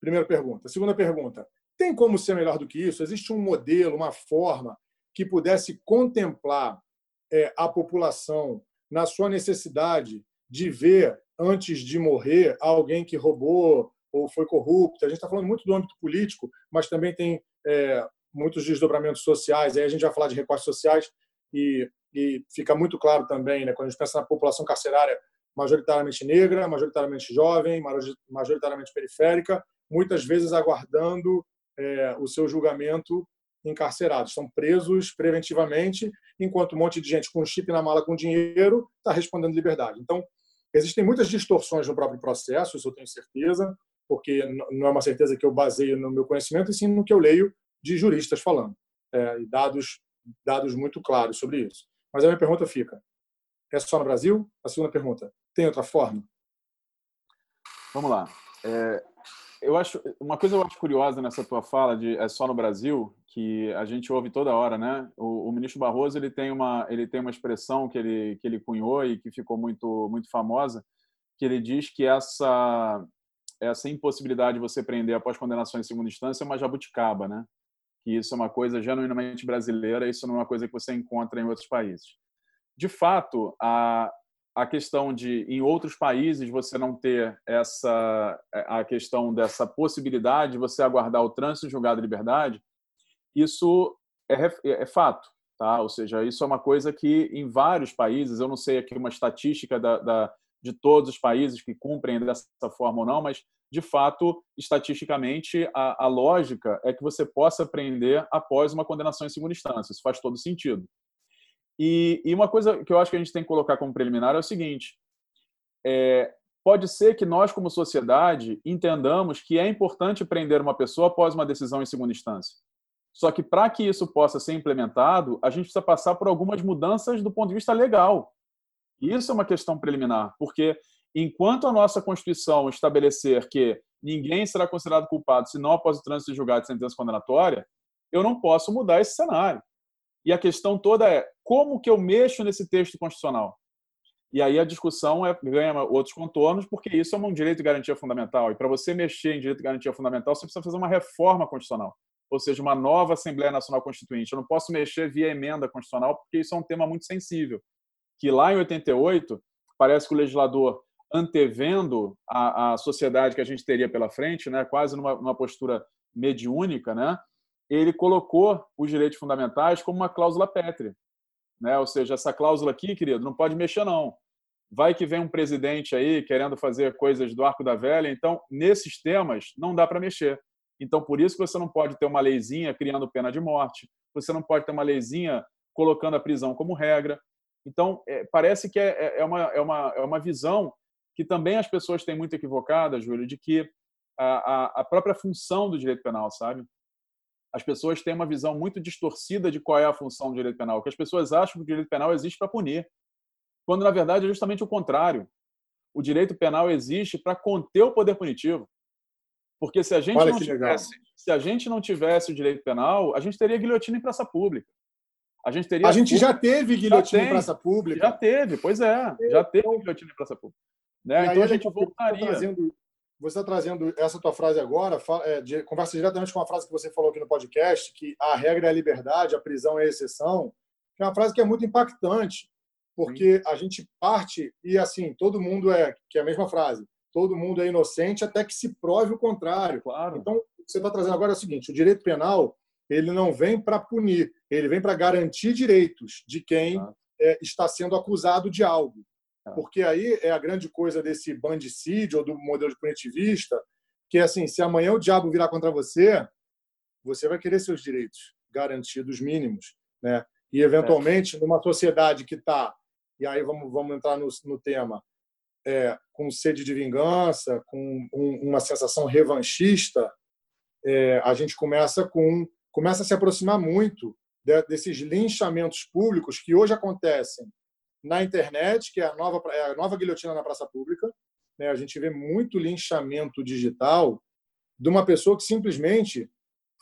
S2: Primeira pergunta. Segunda pergunta. Tem como ser melhor do que isso? Existe um modelo, uma forma que pudesse contemplar é, a população na sua necessidade de ver, antes de morrer, alguém que roubou ou foi corrupto. A gente está falando muito do âmbito político, mas também tem é, muitos desdobramentos sociais. Aí a gente vai falar de recortes sociais e, e fica muito claro também, né, quando a gente pensa na população carcerária majoritariamente negra, majoritariamente jovem, majoritariamente periférica, muitas vezes aguardando é, o seu julgamento encarcerados, estão presos preventivamente, enquanto um monte de gente com chip na mala com dinheiro está respondendo liberdade. Então, existem muitas distorções no próprio processo, isso eu tenho certeza, porque não é uma certeza que eu baseio no meu conhecimento, e sim no que eu leio de juristas falando, é, e dados, dados muito claros sobre isso. Mas a minha pergunta fica: é só no Brasil? A segunda pergunta: tem outra forma?
S3: Vamos lá. É, eu acho uma coisa eu acho curiosa nessa tua fala de é só no Brasil que a gente ouve toda hora, né? O, o, ministro Barroso ele tem uma ele tem uma expressão que ele que ele cunhou e que ficou muito muito famosa, que ele diz que essa essa impossibilidade de você prender após condenação em segunda instância é uma jabuticaba, né? Que isso é uma coisa genuinamente brasileira, isso não é uma coisa que você encontra em outros países. De fato, a a questão de em outros países você não ter essa a questão dessa possibilidade de você aguardar o trânsito julgado de liberdade isso é, é, fato tá ou seja isso é uma coisa que em vários países eu não sei aqui uma estatística da, da de todos os países que cumprem dessa forma ou não mas de fato estatisticamente a, a lógica é que você possa prender após uma condenação em segunda instância isso faz todo sentido e, e, uma coisa que eu acho que a gente tem que colocar como preliminar é o seguinte: é, pode ser que nós, como sociedade, entendamos que é importante prender uma pessoa após uma decisão em segunda instância. Só que para que isso possa ser implementado, a gente precisa passar por algumas mudanças do ponto de vista legal. Isso é uma questão preliminar, porque enquanto a nossa Constituição estabelecer que ninguém será considerado culpado se não após o trânsito de julgado de sentença condenatória, eu não posso mudar esse cenário. E a questão toda é como que eu mexo nesse texto constitucional? E aí a discussão é, ganha outros contornos, porque isso é um direito de garantia fundamental. E para você mexer em direito de garantia fundamental, você precisa fazer uma reforma constitucional, ou seja, uma nova Assembleia Nacional Constituinte. Eu não posso mexer via emenda constitucional, porque isso é um tema muito sensível. Que lá em 88, parece que o legislador, antevendo a, a sociedade que a gente teria pela frente, né, quase numa, numa postura mediúnica, né, ele colocou os direitos fundamentais como uma cláusula pétrea. Né? Ou seja, essa cláusula aqui, querido, não pode mexer, não. Vai que vem um presidente aí querendo fazer coisas do arco da velha, então, nesses temas, não dá para mexer. Então, por isso que você não pode ter uma leizinha criando pena de morte, você não pode ter uma leizinha colocando a prisão como regra. Então, é, parece que é, é, é, uma, é, uma, é uma visão que também as pessoas têm muito equivocada, Júlio, de que a, a, própria função do direito penal, sabe? as pessoas têm uma visão muito distorcida de qual é a função do direito penal, que as pessoas acham que o direito penal existe para punir, quando na verdade é justamente o contrário. O direito penal existe para conter o poder punitivo. Porque se a gente Olha não tivesse, se a gente não tivesse o direito penal, a gente teria guilhotina em praça pública.
S2: A gente teria A gente já teve guilhotina em praça pública.
S3: Já teve, pois é, já teve guilhotina em praça pública. Né? Então a gente voltaria.
S2: Trazendo você está trazendo essa tua frase agora, é, de, conversa diretamente com uma frase que você falou aqui no podcast, que a regra é a liberdade, a prisão é a exceção, que é uma frase que é muito impactante, porque a gente parte e assim, todo mundo é, que é a mesma frase, todo mundo é inocente até que se prove o contrário.
S3: Claro.
S2: Então, o que você está trazendo agora é o seguinte, o direito penal, ele não vem para punir, ele vem para garantir direitos de quem é, está sendo acusado de algo. É. Porque aí é a grande coisa desse bandicídio ou do modelo de punitivista, que é assim, se amanhã o diabo virar contra você, você vai querer seus direitos garantidos mínimos, né? E eventualmente numa sociedade que está, e aí vamos vamos entrar no, no tema, é, com sede de vingança, com um, uma sensação revanchista, é, a gente começa com começa a se aproximar muito de, desses linchamentos públicos que hoje acontecem na internet, que é a nova, é a nova guilhotina na praça pública. Né? A gente vê muito linchamento digital de uma pessoa que simplesmente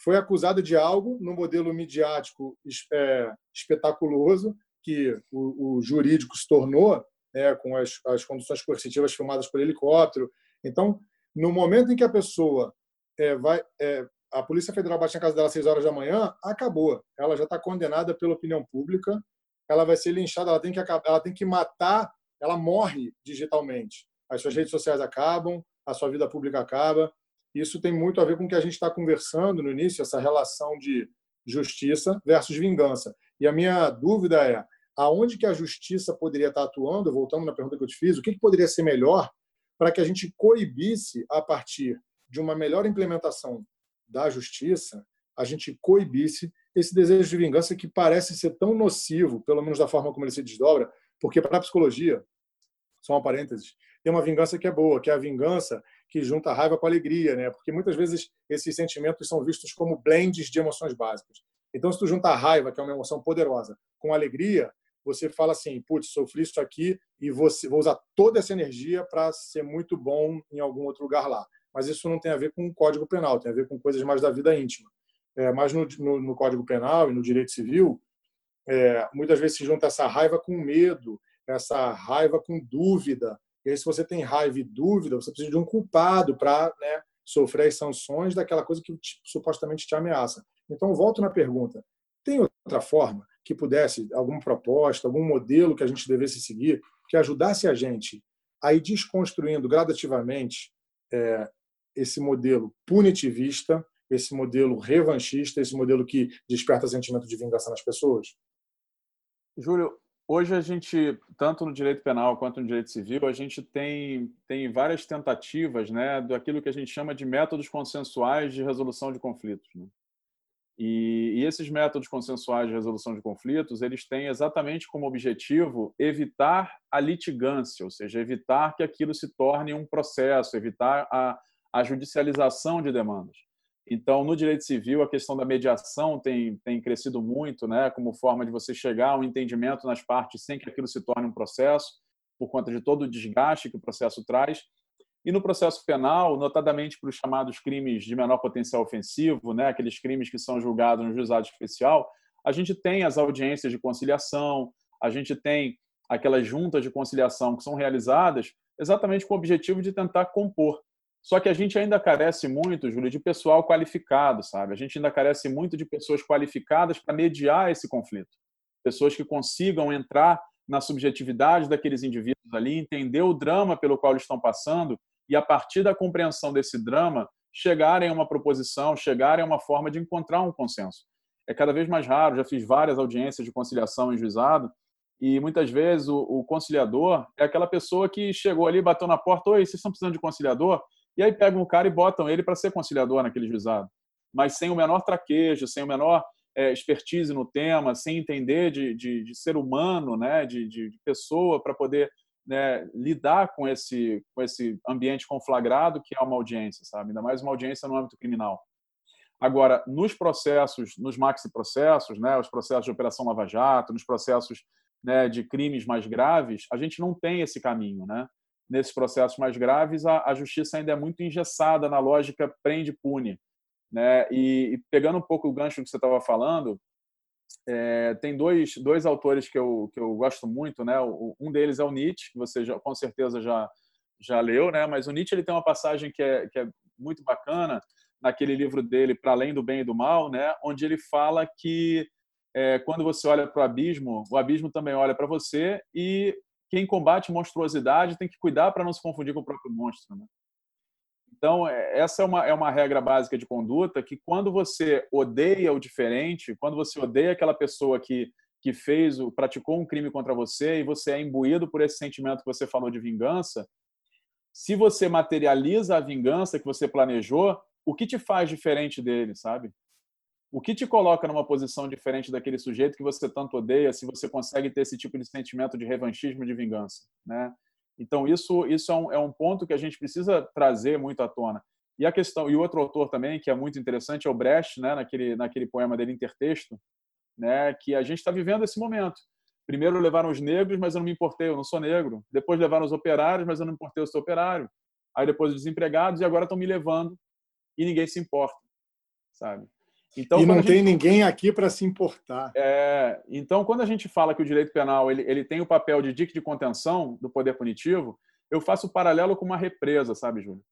S2: foi acusada de algo no modelo midiático é, espetaculoso que o, o, jurídico se tornou, né, com as, as conduções coercitivas filmadas por helicóptero. Então, no momento em que a pessoa é, vai, é, a Polícia Federal bate na casa dela às 6 horas da manhã, acabou. Ela já está condenada pela opinião pública ela vai ser linchada, ela tem que ela tem que matar, ela morre digitalmente. As suas redes sociais acabam, a sua vida pública acaba. Isso tem muito a ver com o que a gente está conversando no início, essa relação de justiça versus vingança. E a minha dúvida é, aonde que a justiça poderia estar atuando, voltando na pergunta que eu te fiz, o que, que poderia ser melhor para que a gente coibisse, a partir de uma melhor implementação da justiça, a gente coibisse esse desejo de vingança que parece ser tão nocivo, pelo menos da forma como ele se desdobra, porque para a psicologia, só um parênteses, tem uma vingança que é boa, que é a vingança que junta raiva com alegria, né? Porque muitas vezes esses sentimentos são vistos como blends de emoções básicas. Então, se tu junta a raiva, que é uma emoção poderosa, com alegria, você fala assim, putz, sofri isso aqui e vou, vou usar toda essa energia para ser muito bom em algum outro lugar lá. Mas isso não tem a ver com o Código Penal, tem a ver com coisas mais da vida íntima. É, mas no, no, no, Código Penal e no Direito Civil, é, muitas vezes se junta essa raiva com medo, essa raiva com dúvida. E aí, se você tem raiva e dúvida, você precisa de um culpado para né, sofrer as sanções daquela coisa que te, supostamente te ameaça. Então, volto na pergunta: tem outra forma que pudesse, alguma proposta, algum modelo que a gente devesse seguir, que ajudasse a gente a ir desconstruindo gradativamente é, esse modelo punitivista, esse modelo revanchista, esse modelo que desperta sentimento de vingança nas pessoas?
S3: Júlio, hoje a gente, tanto no direito penal quanto no direito civil, a gente tem, tem várias tentativas né, daquilo que a gente chama de métodos consensuais de resolução de conflitos. Né? E, e, esses métodos consensuais de resolução de conflitos, eles têm exatamente como objetivo evitar a litigância, ou seja, evitar que aquilo se torne um processo, evitar a, a judicialização de demandas. Então, no direito civil, a questão da mediação tem, tem crescido muito, né, como forma de você chegar a um entendimento nas partes sem que aquilo se torne um processo, por conta de todo o desgaste que o processo traz. E no processo penal, notadamente para os chamados crimes de menor potencial ofensivo, né, aqueles crimes que são julgados no juizado especial, a gente tem as audiências de conciliação, a gente tem aquelas juntas de conciliação que são realizadas exatamente com o objetivo de tentar compor. Só que a gente ainda carece muito, Júlio, de pessoal qualificado, sabe? A gente ainda carece muito de pessoas qualificadas para mediar esse conflito. Pessoas que consigam entrar na subjetividade daqueles indivíduos ali, entender o drama pelo qual eles estão passando e, a partir da compreensão desse drama, chegarem a uma proposição, chegarem a uma forma de encontrar um consenso. É cada vez mais raro, já fiz várias audiências de conciliação em juizado, e muitas vezes o, o conciliador é aquela pessoa que chegou ali, bateu na porta, oi, vocês estão precisando de conciliador? E aí pegam o cara e botam ele para ser conciliador naquele juizado. Mas sem o menor traquejo, sem o menor é, expertise no tema, sem entender de, de, de ser humano, né, de, de pessoa, para poder né, lidar com esse, com esse ambiente conflagrado que é uma audiência, sabe? Ainda mais uma audiência no âmbito criminal. Agora, nos processos, nos maxi-processos, né, os processos de Operação Lava Jato, nos processos né, de crimes mais graves, a gente não tem esse caminho, né? Nesses processos mais graves, a, a justiça ainda é muito engessada na lógica prende-pune, né? E, e, pegando um pouco o gancho que você estava falando, é, tem dois, dois autores que eu, que eu gosto muito, né? Um deles é o Nietzsche, que você já, com certeza já, já leu, né? Mas o Nietzsche ele tem uma passagem que é, que é muito bacana naquele livro dele, Para Além do Bem e do Mal, né? Onde ele fala que é, quando você olha para o abismo, o abismo também olha para você e quem combate monstruosidade tem que cuidar para não se confundir com o próprio monstro. Né? Então, é, essa é uma, é uma regra básica de conduta que quando você odeia o diferente, quando você odeia aquela pessoa que, que fez, praticou um crime contra você e você é imbuído por esse sentimento que você falou de vingança, se você materializa a vingança que você planejou, o que te faz diferente dele, sabe? O que te coloca numa posição diferente daquele sujeito que você tanto odeia, se você consegue ter esse tipo de sentimento de revanchismo, de vingança, né? Então isso isso é um, é um ponto que a gente precisa trazer muito à tona. E a questão e outro autor também que é muito interessante é o Brecht, né? Naquele naquele poema dele Intertexto, né? Que a gente está vivendo esse momento. Primeiro levaram os negros, mas eu não me importei, eu não sou negro. Depois levaram os operários, mas eu não me importei, eu sou operário. Aí depois os desempregados e agora estão me levando e ninguém se importa, sabe?
S2: Então, e não tem ninguém aqui para se importar.
S3: É, então, quando a gente fala que o direito penal ele, ele tem o papel de dique de contenção do poder punitivo, eu faço o paralelo com uma represa, sabe, Júlio?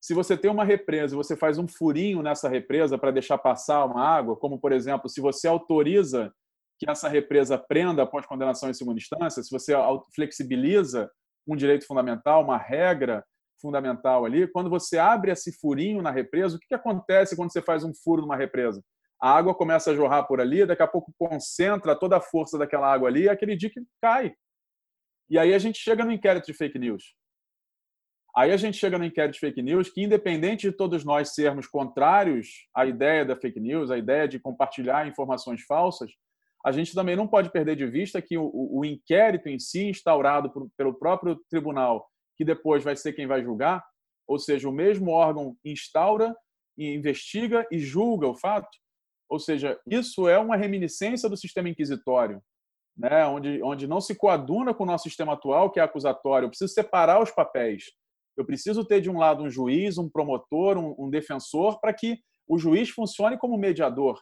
S3: Se você tem uma represa e você faz um furinho nessa represa para deixar passar uma água, como, por exemplo, se você autoriza que essa represa prenda após condenação em segunda instância, se você flexibiliza um direito fundamental, uma regra fundamental ali. Quando você abre esse furinho na represa, o que, que acontece quando você faz um furo numa represa? A água começa a jorrar por ali, daqui a pouco concentra toda a força daquela água ali e aquele dique cai. E aí a gente chega no inquérito de fake news. Aí a gente chega no inquérito de fake news que, independente de todos nós sermos contrários à ideia da fake news, à ideia de compartilhar informações falsas, a gente também não pode perder de vista que o, o inquérito em si, instaurado por, pelo próprio tribunal que depois vai ser quem vai julgar, ou seja, o mesmo órgão instaura e investiga e julga o fato. Ou seja, isso é uma reminiscência do sistema inquisitório. né, onde, onde não se coaduna com o nosso sistema atual, que é acusatório. Eu preciso separar os papéis. Eu preciso ter, de um lado, um juiz, um promotor, um, um defensor, para que o juiz funcione como mediador.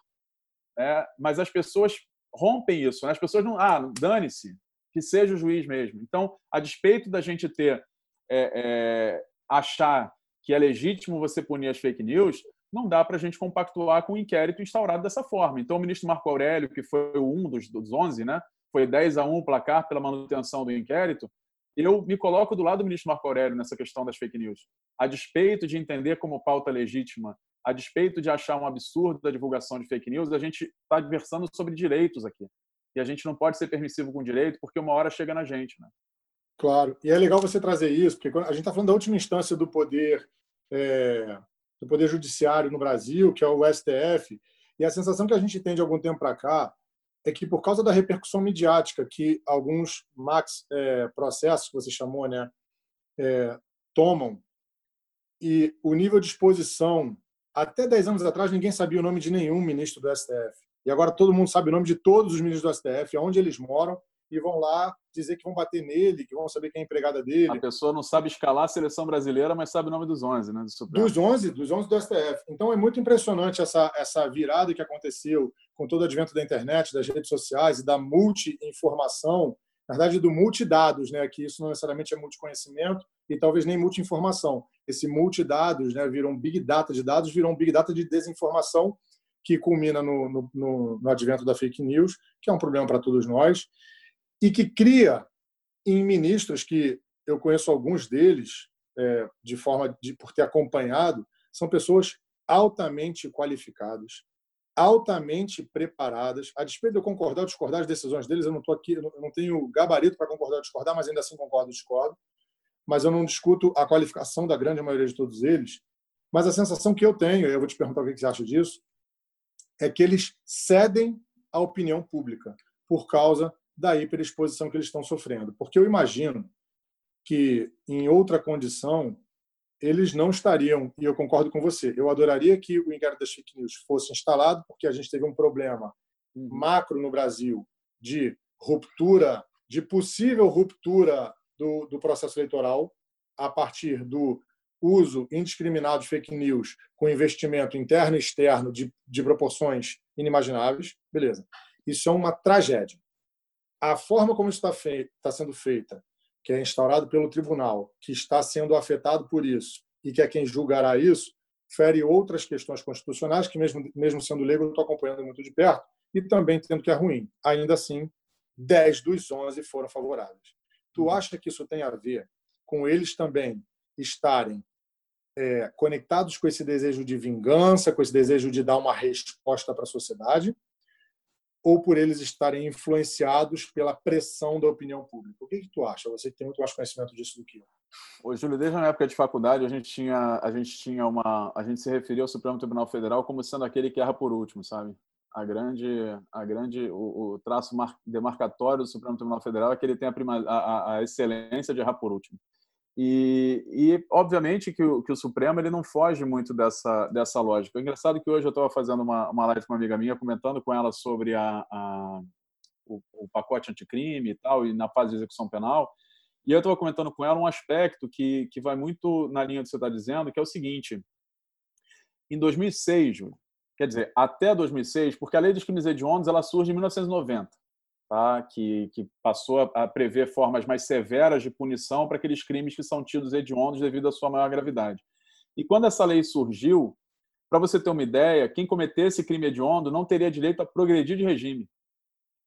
S3: Né? Mas as pessoas rompem isso. Né? As pessoas não. Ah, dane-se, que seja o juiz mesmo. Então, a despeito da gente ter. É, é, achar que é legítimo você punir as fake news, não dá para a gente compactuar com o um inquérito instaurado dessa forma. Então, o ministro Marco Aurélio, que foi um dos, dos 11, né, foi 10 a 1 o placar pela manutenção do inquérito, eu me coloco do lado do ministro Marco Aurélio nessa questão das fake news. A despeito de entender como pauta legítima, a despeito de achar um absurdo a divulgação de fake news, a gente está conversando sobre direitos aqui. E a gente não pode ser permissivo com direito, porque uma hora chega na gente. Né?
S2: Claro. E é legal você trazer isso, porque a gente está falando da última instância do poder, é, do poder judiciário no Brasil, que é o STF, e a sensação que a gente tem de algum tempo para cá é que por causa da repercussão midiática que alguns max é, processos que você chamou, né, é, tomam e o nível de exposição até 10 anos atrás ninguém sabia o nome de nenhum ministro do STF e agora todo mundo sabe o nome de todos os ministros do STF, aonde eles moram e vão lá dizer que vão bater nele, que vão saber quem é a empregada dele.
S3: A pessoa não sabe escalar a seleção brasileira, mas sabe o nome dos 11, né?
S2: Do dos 11, dos 11 do STF. Então é muito impressionante essa essa virada que aconteceu com todo o advento da internet, das redes sociais e da multi-informação, na verdade do multidados, né? Que isso não necessariamente é multiconhecimento e talvez nem multi-informação. Esse multidados, né? Virou um big data de dados, virou um big data de desinformação que culmina no, no, no, no advento da fake news, que é um problema para todos nós e que cria em ministros que eu conheço alguns deles é, de forma de por ter acompanhado são pessoas altamente qualificadas, altamente preparadas. A despeito de eu concordar ou discordar das decisões deles, eu não estou aqui, eu não tenho gabarito para concordar ou discordar, mas ainda assim concordo discordo. Mas eu não discuto a qualificação da grande maioria de todos eles. Mas a sensação que eu tenho, eu vou te perguntar o que você acha disso, é que eles cedem à opinião pública por causa da hiperexposição que eles estão sofrendo. Porque eu imagino que, em outra condição, eles não estariam, e eu concordo com você, eu adoraria que o inquérito das fake news fosse instalado, porque a gente teve um problema uhum. macro no Brasil de ruptura, de possível ruptura do, do processo eleitoral a partir do uso indiscriminado de fake news com investimento interno e externo de, de proporções inimagináveis, beleza. Isso é uma tragédia a forma como isso está, está sendo feita, que é instaurado pelo tribunal, que está sendo afetado por isso e que é quem julgará isso, fere outras questões constitucionais que, mesmo, mesmo sendo leigo, eu estou acompanhando muito de perto e também tendo que é ruim. Ainda assim, 10 dos 11 foram favoráveis. Tu uhum. acha que isso tem a ver com eles também estarem é, conectados com esse desejo de vingança, com esse desejo de dar uma resposta para a sociedade? Ou por eles estarem influenciados pela pressão da opinião pública. O que, que tu acha? Você tem muito mais conhecimento disso do que eu.
S3: Ô, Júlio, desde a época de faculdade, a gente tinha, a gente tinha uma, a gente se referia ao Supremo Tribunal Federal como sendo aquele que erra por último, sabe? A grande, a grande, o, o traço demarcatório do Supremo Tribunal Federal é que ele tem a, prima, a, a excelência de errar por último. E, e obviamente que o, que o, Supremo ele não foge muito dessa, dessa lógica. É engraçado que hoje eu estava fazendo uma, uma live com uma amiga minha, comentando com ela sobre a, a o, o, pacote anticrime e tal, e na fase de execução penal. E eu estava comentando com ela um aspecto que, que vai muito na linha do que você está dizendo, que é o seguinte: em 2006, quer dizer, até 2006, porque a lei dos crimes hediondos ela surge em 1990 tá? que, que passou a, prever formas mais severas de punição para aqueles crimes que são tidos hediondos devido à sua maior gravidade. E quando essa lei surgiu, para você ter uma ideia, quem cometesse crime hediondo não teria direito a progredir de regime.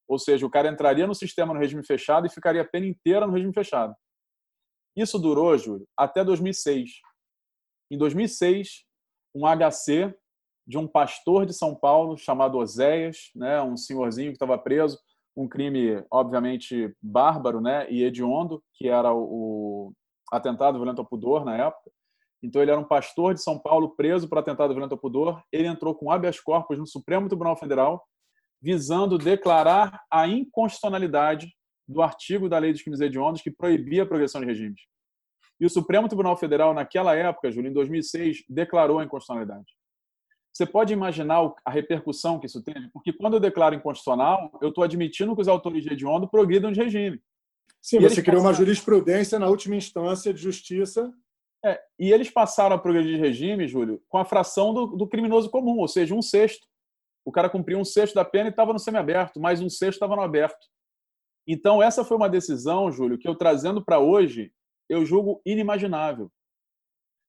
S3: Ou seja, o cara entraria no sistema no regime fechado e ficaria a pena inteira no regime fechado. Isso durou, Júlio, até 2006. Em 2006, um HC de um pastor de São Paulo chamado Oséias, né, um senhorzinho que estava preso, um crime obviamente bárbaro, né, e hediondo, que era o, atentado violento ao pudor na época. Então ele era um pastor de São Paulo preso por atentado violento ao pudor. Ele entrou com habeas corpus no Supremo Tribunal Federal, visando declarar a inconstitucionalidade do artigo da Lei dos Crimes Hediondos que proibia a progressão de regimes. E o Supremo Tribunal Federal, naquela época, Júlio, em 2006, declarou a inconstitucionalidade. Você pode imaginar a repercussão que isso teve? Porque quando eu declaro inconstitucional, eu estou admitindo que os autores de hediondo progridam de regime.
S2: Sim, e você criou passaram... uma jurisprudência na última instância de justiça.
S3: É, e eles passaram a progredir de regime, Júlio, com a fração do, do criminoso comum, ou seja, um sexto. O cara cumpriu um sexto da pena e estava no semiaberto, mas um sexto estava no aberto. Então, essa foi uma decisão, Júlio, que eu trazendo para hoje, eu julgo inimaginável.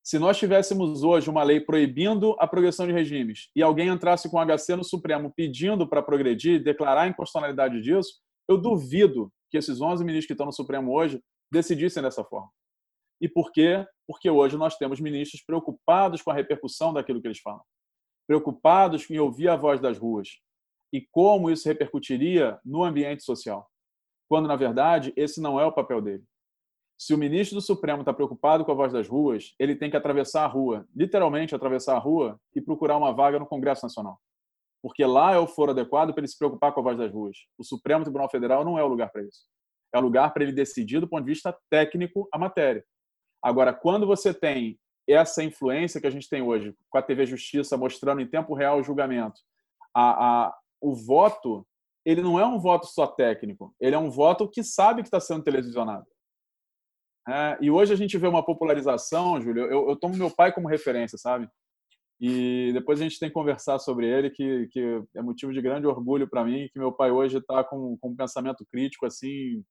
S3: Se nós tivéssemos hoje uma lei proibindo a progressão de regimes e alguém entrasse com HC no Supremo pedindo para progredir, declarar a inconstitucionalidade disso, eu duvido que esses 11 ministros que estão no Supremo hoje decidissem dessa forma. E por quê? Porque hoje nós temos ministros preocupados com a repercussão daquilo que eles falam, preocupados em ouvir a voz das ruas e como isso repercutiria no ambiente social, quando, na verdade, esse não é o papel dele. Se o ministro do Supremo está preocupado com a voz das ruas, ele tem que atravessar a rua, literalmente atravessar a rua e procurar uma vaga no Congresso Nacional porque lá é o foro adequado para ele se preocupar com a voz das ruas. O Supremo Tribunal Federal não é o lugar para isso. É o lugar para ele decidir do ponto de vista técnico a matéria. Agora, quando você tem essa influência que a gente tem hoje, com a TV Justiça mostrando em tempo real o julgamento, a, a, o voto, ele não é um voto só técnico, ele é um voto que sabe que está sendo televisionado. É, e hoje a gente vê uma popularização, Júlio, eu, eu tomo meu pai como referência, sabe? E depois a gente tem que conversar sobre ele, que, que é motivo de grande orgulho para mim, que meu pai hoje está com, com um pensamento crítico, assim,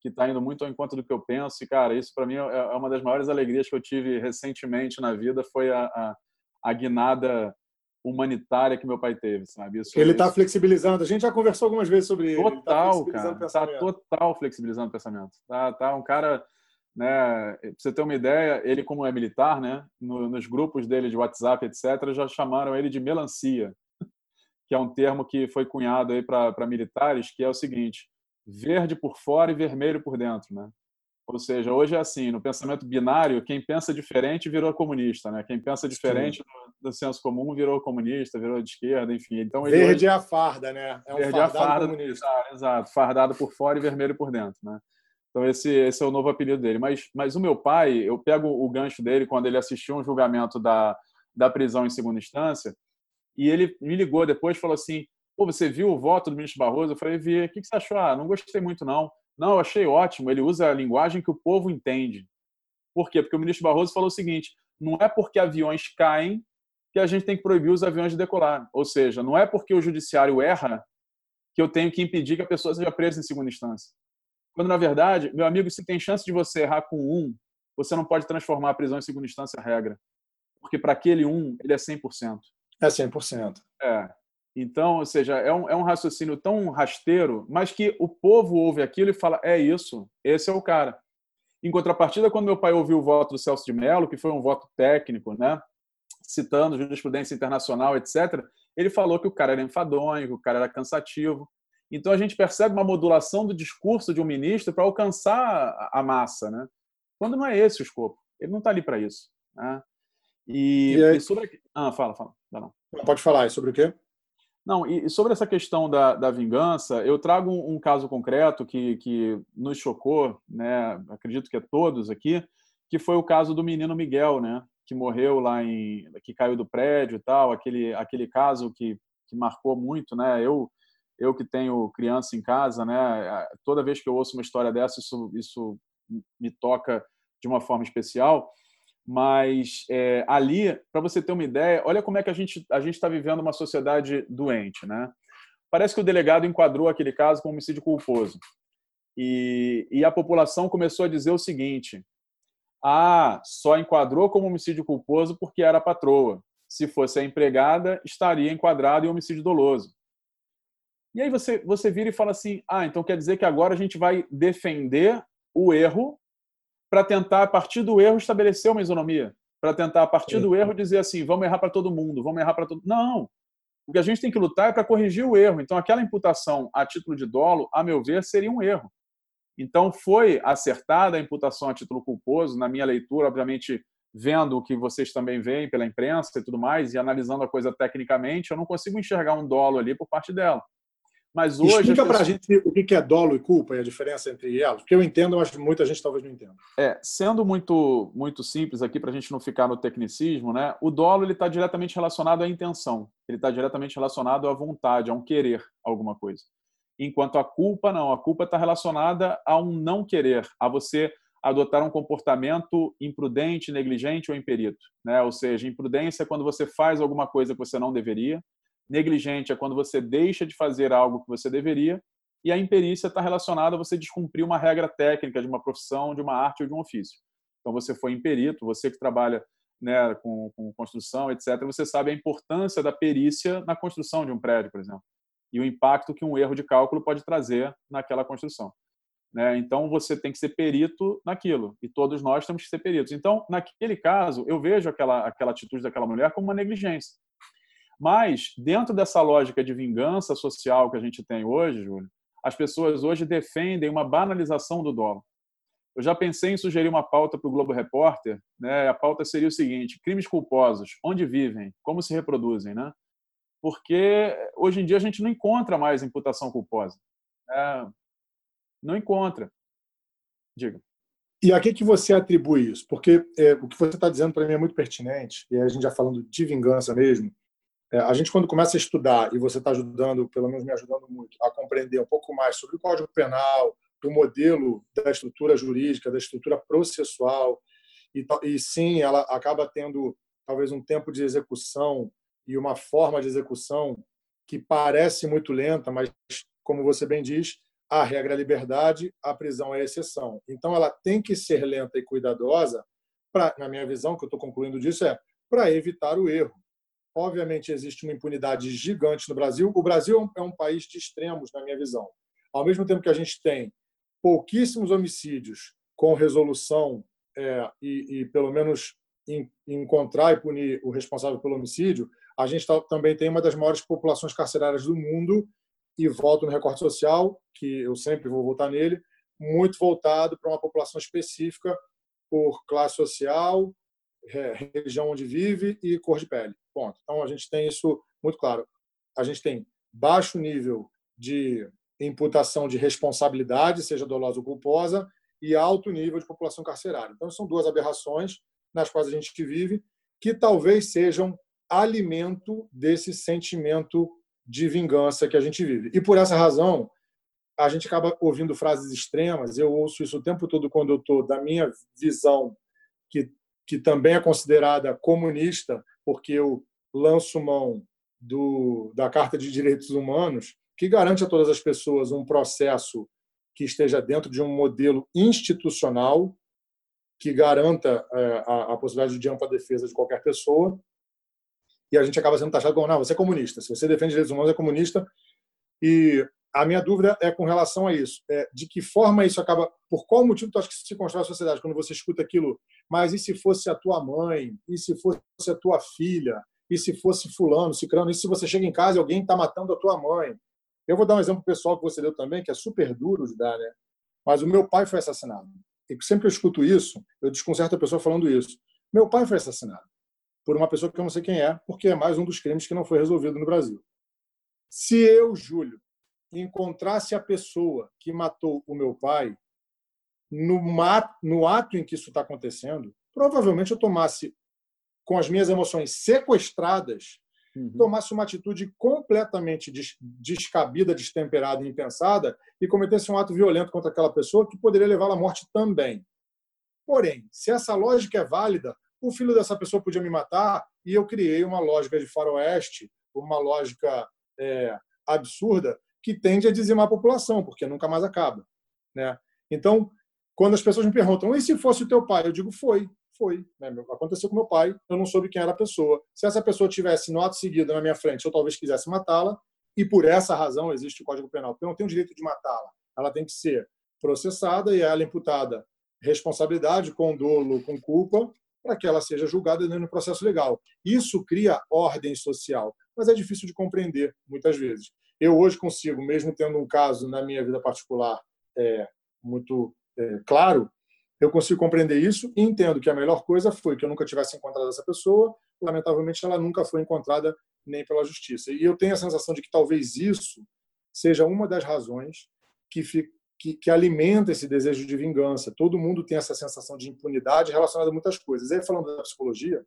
S3: que está indo muito ao encontro do que eu penso. E, cara, isso para mim é, é uma das maiores alegrias que eu tive recentemente na vida, foi a, a, a guinada humanitária que meu pai teve, sabe?
S2: Isso, ele está flexibilizando. A gente já conversou algumas vezes sobre
S3: total, ele. Total, tá cara. Está total flexibilizando o pensamento. Tá, tá um cara né? Pra você ter uma ideia, ele como é militar, né? No, nos grupos dele de WhatsApp, etc., já chamaram ele de melancia, que é um termo que foi cunhado aí para militares, que é o seguinte: verde por fora e vermelho por dentro, né? Ou seja, hoje é assim, no pensamento binário, quem pensa diferente virou comunista, né? Quem pensa diferente do, do, senso comum virou comunista, virou de esquerda, enfim. Então
S2: verde hoje... é a farda, né?
S3: É um verde fardado é a farda, comunista. Exato, fardado por fora e vermelho por dentro, né? Então esse, esse é o novo apelido dele. Mas, mas o meu pai, eu pego o gancho dele quando ele assistiu um julgamento da, da prisão em segunda instância e ele me ligou depois e falou assim: Pô, você viu o voto do ministro Barroso? Eu falei: Vi. O que você achou? Ah, não gostei muito não. Não, eu achei ótimo. Ele usa a linguagem que o povo entende. Por quê? Porque o ministro Barroso falou o seguinte: não é porque aviões caem que a gente tem que proibir os aviões de decolar. Ou seja, não é porque o judiciário erra que eu tenho que impedir que a pessoa seja presa em segunda instância. Quando, na verdade, meu amigo, se tem chance de você errar com um, você não pode transformar a prisão em segunda instância regra. Porque para aquele um, ele é 100%.
S2: É 100%.
S3: É. Então, ou seja, é um, é um raciocínio tão rasteiro, mas que o povo ouve aquilo e fala: é isso, esse é o cara. Em contrapartida, quando meu pai ouviu o voto do Celso de Mello, que foi um voto técnico, né, citando jurisprudência internacional, etc., ele falou que o cara era enfadonho, que o cara era cansativo. Então a gente percebe uma modulação do discurso de um ministro para alcançar a massa, né? Quando não é esse o escopo, ele não está ali para isso. Né? E, e, aí... e, sobre ah, fala, fala, não.
S2: Pode falar. E sobre o quê?
S3: Não, e sobre essa questão da, da vingança, eu trago um, um, caso concreto que, que nos chocou, né? Acredito que é todos aqui, que foi o caso do menino Miguel, né? Que morreu lá em, que caiu do prédio e tal, aquele aquele caso que, que marcou muito, né? Eu eu que tenho criança em casa, né, toda vez que eu ouço uma história dessa, isso, isso me toca de uma forma especial. Mas é, ali, para você ter uma ideia, olha como é que a gente a gente está vivendo uma sociedade doente, né? Parece que o delegado enquadrou aquele caso como homicídio culposo e, e a população começou a dizer o seguinte: ah, só enquadrou como homicídio culposo porque era patroa. Se fosse a empregada, estaria enquadrado em homicídio doloso. E aí você, você vira e fala assim: ah, então quer dizer que agora a gente vai defender o erro para tentar, a partir do erro, estabelecer uma isonomia. Para tentar, a partir do erro, dizer assim: vamos errar para todo mundo, vamos errar para todo Não! O que a gente tem que lutar é para corrigir o erro. Então, aquela imputação a título de dolo, a meu ver, seria um erro. Então, foi acertada a imputação a título culposo, na minha leitura, obviamente, vendo o que vocês também veem pela imprensa e tudo mais, e analisando a coisa tecnicamente, eu não consigo enxergar um dolo ali por parte dela.
S2: Mas hoje. Explica para a gente o que é dolo e culpa e a diferença entre elas, porque eu entendo, mas muita gente talvez não entenda.
S3: É, sendo muito muito simples aqui para a gente não ficar no tecnicismo, né? O dolo ele está diretamente relacionado à intenção, ele está diretamente relacionado à vontade, a um querer alguma coisa. Enquanto a culpa não, a culpa está relacionada a um não querer, a você adotar um comportamento imprudente, negligente ou imperito, né? Ou seja, imprudência é quando você faz alguma coisa que você não deveria Negligente é quando você deixa de fazer algo que você deveria. E a imperícia está relacionada a você descumprir uma regra técnica de uma profissão, de uma arte ou de um ofício. Então, você foi imperito, você que trabalha né, com, com construção, etc., você sabe a importância da perícia na construção de um prédio, por exemplo, e o impacto que um erro de cálculo pode trazer naquela construção. Né? Então, você tem que ser perito naquilo, e todos nós temos que ser peritos. Então, naquele caso, eu vejo aquela, aquela atitude daquela mulher como uma negligência. Mas, dentro dessa lógica de vingança social que a gente tem hoje, Júlio, as pessoas hoje defendem uma banalização do dolo. Eu já pensei em sugerir uma pauta para o Globo Repórter. Né? A pauta seria o seguinte: crimes culposos, onde vivem, como se reproduzem, né? Porque hoje em dia a gente não encontra mais imputação culposa. É, não encontra. Diga.
S2: E a que, que você atribui isso? Porque é, o que você está dizendo para mim é muito pertinente, e a gente já falando de vingança mesmo. É, a gente, quando começa a estudar, e você está ajudando, pelo menos me ajudando muito, a compreender um pouco mais sobre o Código Penal, o modelo da estrutura jurídica, da estrutura processual, e, e sim, ela acaba tendo talvez um tempo de execução e uma forma de execução que parece muito lenta, mas, como você bem diz, a regra é liberdade, a prisão é a exceção. Então, ela tem que ser lenta e cuidadosa, pra, na minha visão, que eu estou concluindo disso, é para evitar o erro. Obviamente, existe uma impunidade gigante no Brasil. O Brasil é um país de extremos, na minha visão. Ao mesmo tempo que a gente tem pouquíssimos homicídios com resolução é, e, e, pelo menos, em, encontrar e punir o responsável pelo homicídio, a gente tá, também tem uma das maiores populações carcerárias do mundo e volto no recorte social, que eu sempre vou voltar nele, muito voltado para uma população específica por classe social, região onde vive e cor de pele. Ponto. Então a gente tem isso muito claro. A gente tem baixo nível de imputação de responsabilidade, seja dolosa ou culposa, e alto nível de população carcerária. Então são duas aberrações nas quais a gente vive que talvez sejam alimento desse sentimento de vingança que a gente vive. E por essa razão, a gente acaba ouvindo frases extremas. Eu ouço isso o tempo todo quando eu estou da minha visão que que também é considerada comunista, porque eu lanço mão do, da Carta de Direitos Humanos, que garante a todas as pessoas um processo que esteja dentro de um modelo institucional que garanta é, a, a, possibilidade de ampla defesa de qualquer pessoa. E a gente acaba sendo taxado como, não, você é comunista. Se você defende direitos humanos, é comunista. E a minha dúvida é com relação a isso. É, de que forma isso acaba. Por qual motivo tu acha que se constrói a sociedade quando você escuta aquilo? Mas e se fosse a tua mãe? E se fosse a tua filha? E se fosse Fulano, Cicrano? E se você chega em casa e alguém está matando a tua mãe? Eu vou dar um exemplo pessoal que você deu também, que é super duro de dar, né? Mas o meu pai foi assassinado. E sempre eu escuto isso, eu desconcerto a pessoa falando isso. Meu pai foi assassinado por uma pessoa que eu não sei quem é, porque é mais um dos crimes que não foi resolvido no Brasil. Se eu, Júlio, encontrasse a pessoa que matou o meu pai no, no ato em que isso está acontecendo, provavelmente eu tomasse, com as minhas emoções sequestradas, uhum. tomasse uma atitude completamente descabida, destemperada e impensada e cometesse um ato violento contra aquela pessoa que poderia levá-la à morte também. Porém, se essa lógica é válida, o filho dessa pessoa podia me matar e eu criei uma lógica de faroeste, uma lógica é, absurda que tende a dizimar a população, porque nunca mais acaba. Né? Então, quando as pessoas me perguntam, e se fosse o teu pai? Eu digo, foi, foi. Né? Aconteceu com meu pai, eu não soube quem era a pessoa. Se essa pessoa tivesse no ato seguido na minha frente, eu talvez quisesse matá-la, e por essa razão existe o Código Penal, porque eu não tenho o direito de matá-la. Ela tem que ser processada e ela imputada responsabilidade, com dolo, com culpa, para que ela seja julgada no processo legal. Isso cria ordem social, mas é difícil de compreender muitas vezes. Eu hoje consigo, mesmo tendo um caso na minha vida particular é, muito é, claro, eu consigo compreender isso e entendo que a melhor coisa foi que eu nunca tivesse encontrado essa pessoa. Lamentavelmente, ela nunca foi encontrada nem pela justiça. E eu tenho a sensação de que talvez isso seja uma das razões que, que, que, alimenta esse desejo de vingança. Todo mundo tem essa sensação de impunidade relacionada a muitas coisas. E aí, falando da psicologia,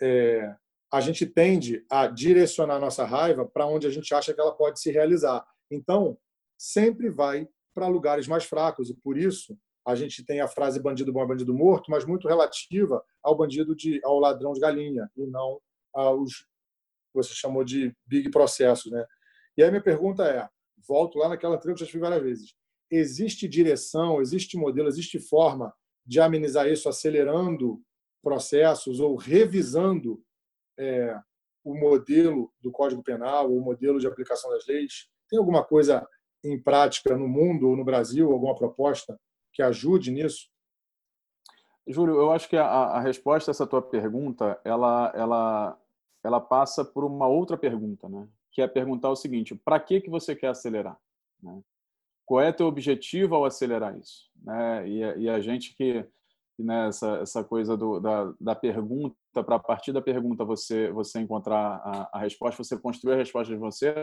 S2: é, a gente tende a direcionar a nossa raiva para onde a gente acha que ela pode se realizar. Então, sempre vai para lugares mais fracos, e por isso a gente tem a frase bandido bom é bandido morto, mas muito relativa ao bandido de ao ladrão de galinha e não aos você chamou de big processos, né? E aí minha pergunta é, volto lá naquela trilha que eu já fiz várias vezes. Existe direção, existe modelo, existe forma de amenizar isso acelerando processos ou revisando é, o modelo do Código Penal, o modelo de aplicação das leis? Tem alguma coisa em prática no mundo ou no Brasil, alguma proposta que ajude nisso?
S3: Júlio, eu acho que a, a resposta a essa tua pergunta, ela, ela, ela passa por uma outra pergunta, né? Que é perguntar o seguinte: para que que você quer acelerar? Né? Qual é teu objetivo ao acelerar isso? Né? E, e a gente que né, essa, essa coisa do, da, da pergunta, para a partir da pergunta você, você encontrar a, a resposta, você construir a resposta de você.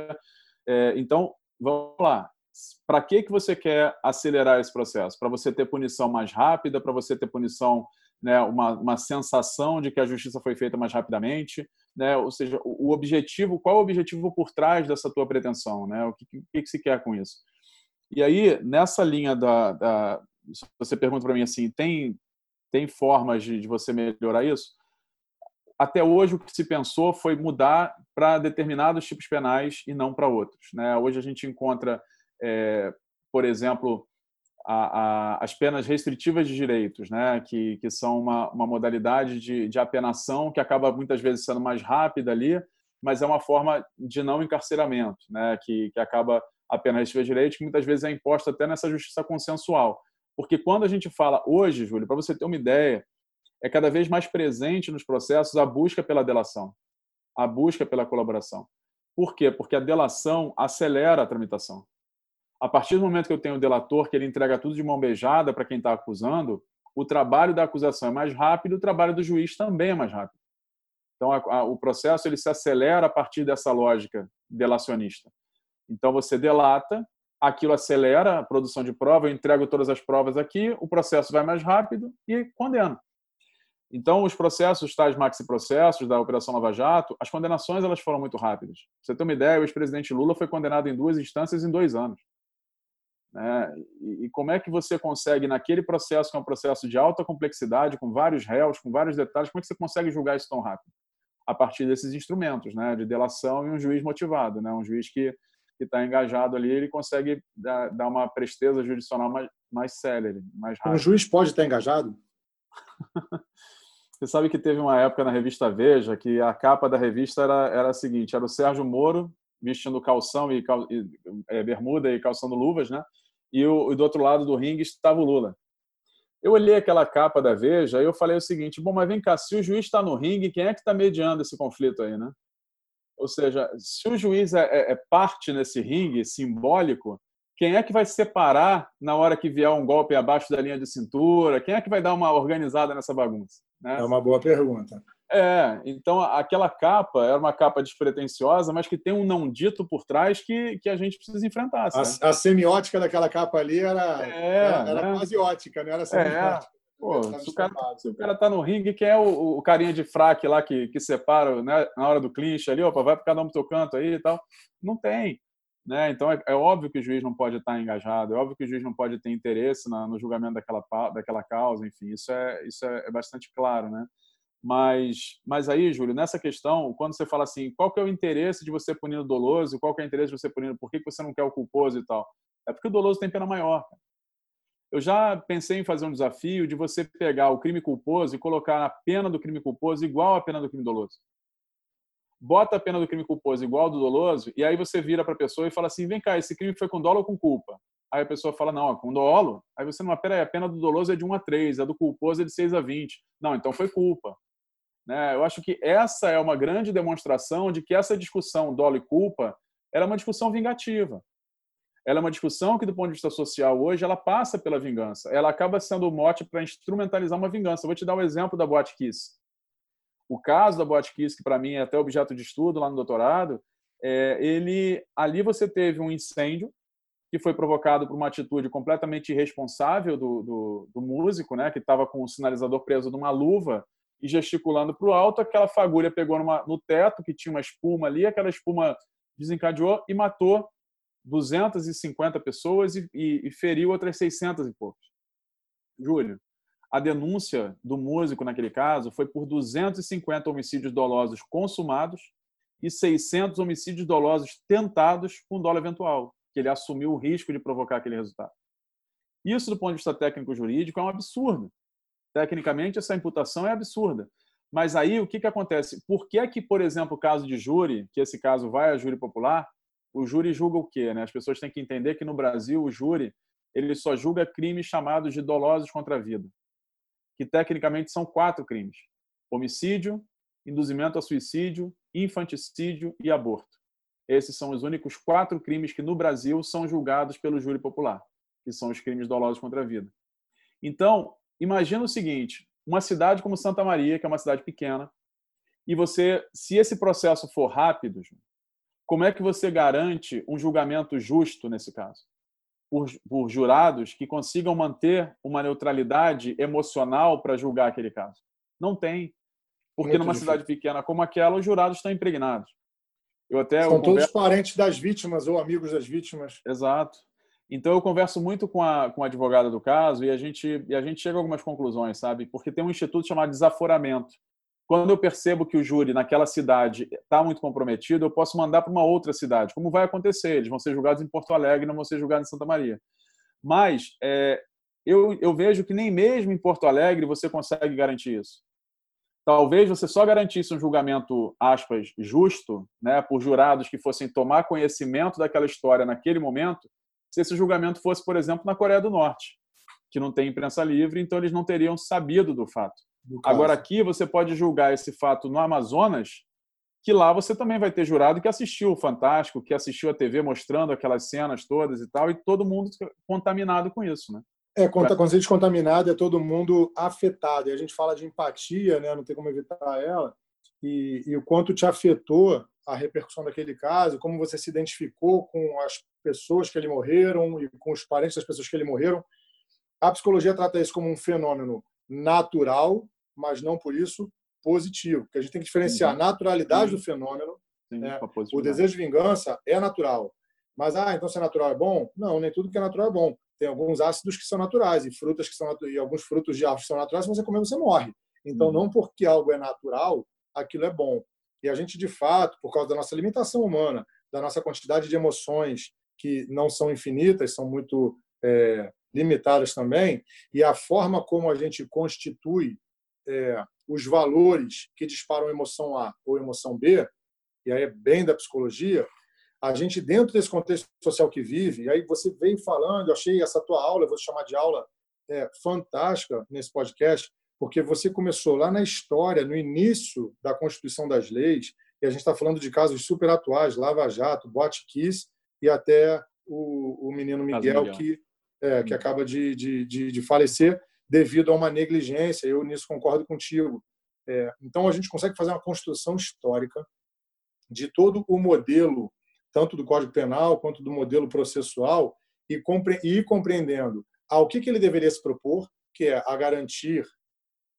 S3: É, então, vamos lá para que que você quer acelerar esse processo? Para você ter punição mais rápida, para você ter punição, né, uma, uma sensação de que a justiça foi feita mais rapidamente, né? Ou seja, o, objetivo, qual é o objetivo por trás dessa tua pretensão, né? O que, que, que se quer com isso? E aí, nessa linha da, da você pergunta para mim assim, tem tem formas de, de você melhorar isso? até hoje o que se pensou foi mudar para determinados tipos penais e não para outros. Né? Hoje a gente encontra é, por exemplo, a, a, as penas restritivas de direitos, né, que, que são uma, uma modalidade de, de apenação que acaba muitas vezes sendo mais rápida ali, mas é uma forma de não encarceramento, né, que, que acaba a pena restritiva de direitos, que muitas vezes é imposta até nessa justiça consensual. Porque quando a gente fala hoje, Júlio, para você ter uma ideia, é cada vez mais presente nos processos a busca pela delação, a busca pela colaboração. Por quê? Porque a delação acelera a tramitação. A partir do momento que eu tenho o delator, que ele entrega tudo de mão beijada para quem está acusando, o trabalho da acusação é mais rápido, o trabalho do juiz também é mais rápido. Então, a, a, o processo ele se acelera a partir dessa lógica delacionista. Então, você delata, aquilo acelera a produção de prova, eu entrego todas as provas aqui, o processo vai mais rápido e condena. Então, os processos, tais maxi-processos da Operação Lava Jato, as condenações elas foram muito rápidas. Pra você ter uma ideia, o ex-presidente Lula foi condenado em duas instâncias em dois anos. Né? E, como é que você consegue, naquele processo, que é um processo de alta complexidade, com vários réus, com vários detalhes, como é que você consegue julgar isso tão rápido? A partir desses instrumentos, né? de delação e um juiz motivado, né? um juiz que está engajado ali, ele consegue dar, dar uma presteza judicial mais, mais célere, mais rápida.
S2: Um juiz pode estar engajado?
S3: Você sabe que teve uma época na revista Veja que a capa da revista era, era a seguinte: era o Sérgio Moro vestindo calção e, cal, e é, bermuda e calçando luvas, né? E, o, e do outro lado do ringue estava o Lula. Eu olhei aquela capa da Veja e eu falei o seguinte: bom, mas vem cá, se o juiz está no ringue, quem é que está mediando esse conflito aí, né? Ou seja, se o juiz é, é, é, parte nesse ringue simbólico, quem é que vai separar na hora que vier um golpe abaixo da linha de cintura? Quem é que vai dar uma organizada nessa bagunça?
S2: Né? É uma boa pergunta.
S3: É, então aquela capa era uma capa despretensiosa, mas que tem um não dito por trás que, que a gente precisa enfrentar.
S2: A, a, semiótica daquela capa ali era, é, era, era né? quase ótica, não era é. semiótica.
S3: Pô, se, o cara, se o cara tá no ringue, quem é o, o carinha de fraque lá que, que separa né, na hora do clinch ali, opa, vai para cada um pro teu canto aí e tal? Não tem. Né? Então é, é, óbvio que o juiz não pode estar engajado, é óbvio que o juiz não pode ter interesse na, no julgamento daquela, daquela causa, enfim, isso é, isso é, é bastante claro. Né? Mas, mas aí, Júlio, nessa questão, quando você fala assim, qual que é o interesse de você punir o doloso, qual que é o interesse de você punir, por que você não quer o culposo e tal? É porque o doloso tem pena maior. Eu já pensei em fazer um desafio de você pegar o crime culposo e colocar a pena do crime culposo igual à pena do crime doloso. Bota a pena do crime culposo igual do doloso e aí você vira para a pessoa e fala assim, vem cá, esse crime foi com dolo ou com culpa? Aí a pessoa fala, não, é com dolo. Aí você, não, peraí, a pena do doloso é de 1 a 3, a do culposo é de 6 a 20. Não, então foi culpa. Né? Eu acho que essa é uma grande demonstração de que essa discussão dolo e culpa era uma discussão vingativa. Ela é uma discussão que, do ponto de vista social, hoje, ela passa pela vingança. Ela acaba sendo o mote para instrumentalizar uma vingança. vou te dar o um exemplo da Boate Kiss. O caso da Boate Kiss, que para mim é até objeto de estudo lá no doutorado, é, ele ali você teve um incêndio que foi provocado por uma atitude completamente irresponsável do, do, do músico, né, que estava com o sinalizador preso numa luva e gesticulando para o alto. Aquela fagulha pegou numa, no teto, que tinha uma espuma ali, aquela espuma desencadeou e matou 250 pessoas e, e, e feriu outras 600 e poucos. Júlio, a denúncia do músico naquele caso foi por 250 homicídios dolosos consumados e 600 homicídios dolosos tentados com dolo eventual que ele assumiu o risco de provocar aquele resultado. Isso, do ponto de vista técnico-jurídico, é um absurdo. Tecnicamente, essa imputação é absurda. Mas aí, o que, que acontece? Por que, é que, por exemplo, o caso de júri, que esse caso vai a júri popular, o júri julga o quê? Né? As pessoas têm que entender que no Brasil o júri ele só julga crimes chamados de dolosos contra a vida, que tecnicamente são quatro crimes: homicídio, induzimento a suicídio, infanticídio e aborto. Esses são os únicos quatro crimes que no Brasil são julgados pelo júri popular, que são os crimes dolosos contra a vida. Então, imagina o seguinte: uma cidade como Santa Maria, que é uma cidade pequena, e você, se esse processo for rápido, como é que você garante um julgamento justo nesse caso? Por, por jurados que consigam manter uma neutralidade emocional para julgar aquele caso? Não tem. Porque Muito numa difícil. cidade pequena como aquela, os jurados estão impregnados.
S2: Eu até São eu todos parentes das vítimas ou amigos das vítimas.
S3: Exato. Então eu converso muito com a, com a advogada do caso e a gente e a gente chega a algumas conclusões, sabe? Porque tem um instituto chamado desaforamento. Quando eu percebo que o júri naquela cidade está muito comprometido, eu posso mandar para uma outra cidade. Como vai acontecer? Eles vão ser julgados em Porto Alegre, não vão ser julgados em Santa Maria. Mas é, eu, eu vejo que nem mesmo em Porto Alegre você consegue garantir isso talvez você só garantisse um julgamento, aspas, justo, né, por jurados que fossem tomar conhecimento daquela história naquele momento, se esse julgamento fosse, por exemplo, na Coreia do Norte, que não tem imprensa livre, então eles não teriam sabido do fato. Agora aqui você pode julgar esse fato no Amazonas, que lá você também vai ter jurado que assistiu o Fantástico, que assistiu a TV mostrando aquelas cenas todas e tal, e todo mundo contaminado com isso, né?
S2: É, quando a gente contaminado, é todo mundo afetado. E a gente fala de empatia, né? não tem como evitar ela. E, e, o quanto te afetou a repercussão daquele caso, como você se identificou com as pessoas que ele morreram e com os parentes das pessoas que ele morreram. A psicologia trata isso como um fenômeno natural, mas não por isso positivo, porque a gente tem que diferenciar a naturalidade do fenômeno. Sim, né? O desejo de vingança é natural, mas ah, então se é natural é bom? Não, nem tudo que é natural é bom tem alguns ácidos que são naturais e frutas que são e alguns frutos de árvores que são naturais. Se você comer, você morre. Então, uhum. não porque algo é natural, aquilo é bom. E a gente, de fato, por causa da nossa limitação humana, da nossa quantidade de emoções que não são infinitas, são muito é, limitadas também, e a forma como a gente constitui é, os valores que disparam emoção A ou emoção B, e aí é bem da psicologia, a gente, dentro desse contexto social que vive, e aí você veio falando, eu achei essa tua aula, vou chamar de aula é, fantástica nesse podcast, porque você começou lá na história, no início da Constituição das Leis, e a gente está falando de casos super atuais, Lava Jato, Bote Kiss, e até o, o menino Miguel. Que, é, que hum. acaba de, de, de, de, falecer devido a uma negligência. Eu nisso concordo contigo. É, então, a gente consegue fazer uma construção histórica de todo o modelo tanto do Código Penal quanto do modelo processual, e, compre ir compreendendo ao que, que ele deveria se propor, que é a garantir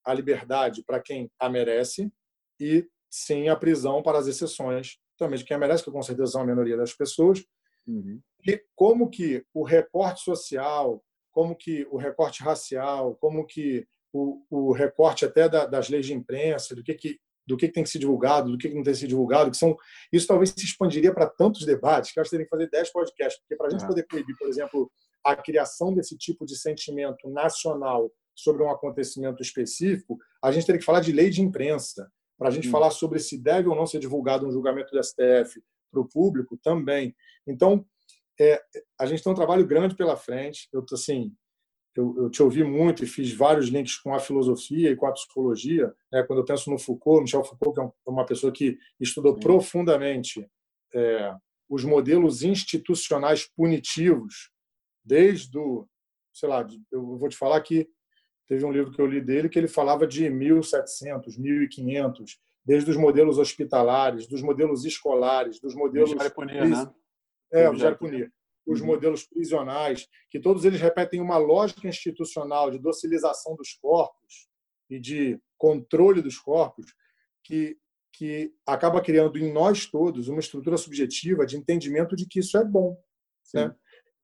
S2: a liberdade para quem a merece e, sim, a prisão para as exceções também de quem a merece, que com certeza são a minoria das pessoas, uhum. e como que o recorte social, como que o recorte racial, como que o, o recorte até da, das leis de imprensa, do que, que do que tem que ser divulgado, do que não tem que ser divulgado, que são isso talvez se expandiria para tantos debates que acho que teria que fazer 10 podcasts, porque para a gente poder proibir, por exemplo, a criação desse tipo de sentimento nacional sobre um acontecimento específico, a gente teria que falar de lei de imprensa, para a gente hum. falar sobre se deve ou não ser divulgado um julgamento do STF para o público também. Então, é, a gente tem um trabalho grande pela frente. Eu assim, eu, eu, te ouvi muito e fiz vários links com a filosofia e com a psicologia. Né? Quando eu penso no Foucault, Michel Foucault, que é uma pessoa que estudou Sim. profundamente é, os modelos institucionais punitivos, desde o, sei lá, eu vou te falar que teve um livro que eu li dele que ele falava de 1700, 1500, desde os modelos hospitalares, dos modelos escolares, dos modelos.
S3: Né?
S2: É, o Punier. Os uhum. modelos prisionais, que todos eles repetem uma lógica institucional de docilização dos corpos e de controle dos corpos, que, que acaba criando em nós todos uma estrutura subjetiva de entendimento de que isso é bom. Né?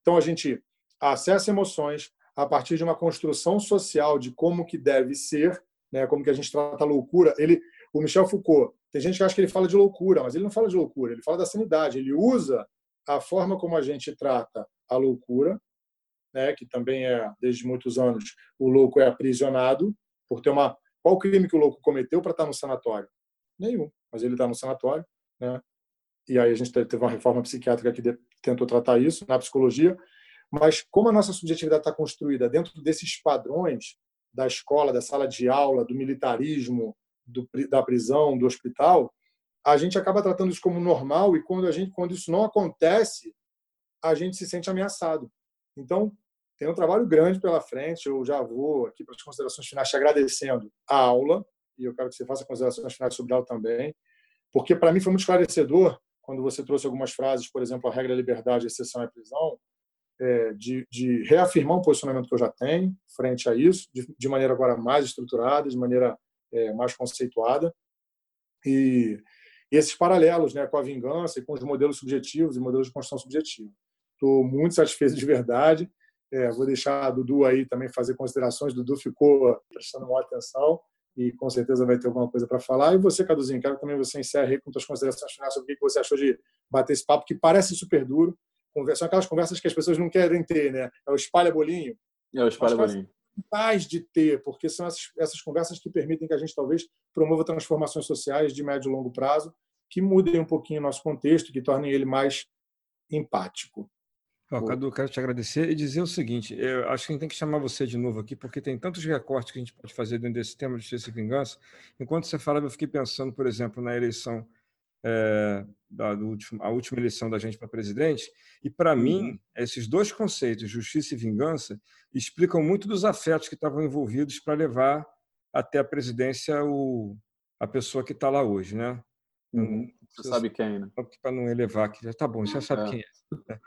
S2: Então, a gente acessa emoções a partir de uma construção social de como que deve ser, né? como que a gente trata a loucura. Ele, o Michel Foucault, tem gente que acha que ele fala de loucura, mas ele não fala de loucura, ele fala da sanidade. Ele usa a forma como a gente trata a loucura, né, que também é, desde muitos anos, o louco é aprisionado por ter uma. Qual crime que o louco cometeu para estar no sanatório? Nenhum, mas ele está no sanatório. Né? E aí a gente teve uma reforma psiquiátrica que tentou tratar isso na psicologia. Mas como a nossa subjetividade está construída dentro desses padrões da escola, da sala de aula, do militarismo, do, da prisão, do hospital, a gente acaba tratando isso como normal e quando a gente quando isso não acontece, a gente se sente ameaçado. Então, tem um trabalho grande pela frente. Eu já vou aqui para as considerações finais te agradecendo a aula e eu quero que você faça considerações finais sobre ela também, porque para mim foi muito esclarecedor quando você trouxe algumas frases, por exemplo, a regra é liberdade, a exceção é prisão, é, de, de, reafirmar um posicionamento que eu já tenho frente a isso, de, de maneira agora mais estruturada, de maneira é, mais conceituada. E esses paralelos né, com a vingança e com os modelos subjetivos e modelos de construção subjetiva. Estou muito satisfeito de verdade. É, vou deixar a Dudu aí também fazer considerações. Dudu ficou prestando maior atenção e com certeza vai ter alguma coisa para falar. E você, Caduzinho, quero que também você encerre com suas considerações finais sobre o que você achou de bater esse papo, que parece super duro. São aquelas conversas que as pessoas não querem ter, né? É o espalha-bolinho.
S3: É o espalha-bolinho
S2: fundamentais de ter, porque são essas, essas conversas que permitem que a gente talvez promova transformações sociais de médio e longo prazo que mudem um pouquinho o nosso contexto, que tornem ele mais empático.
S1: Oh, Cadu, quero te agradecer e dizer o seguinte: eu acho que a gente tem que chamar você de novo aqui, porque tem tantos recortes que a gente pode fazer dentro desse tema de justiça e vingança. Enquanto você falava, eu fiquei pensando, por exemplo, na eleição é, da último, a última eleição da gente para presidente. E, para uhum. mim, esses dois conceitos, justiça e vingança, explicam muito dos afetos que estavam envolvidos para levar até a presidência o, a pessoa que está lá hoje. Né?
S3: Uhum. Você sabe quem, né?
S1: Para não elevar aqui. Tá bom, você já sabe é. quem é.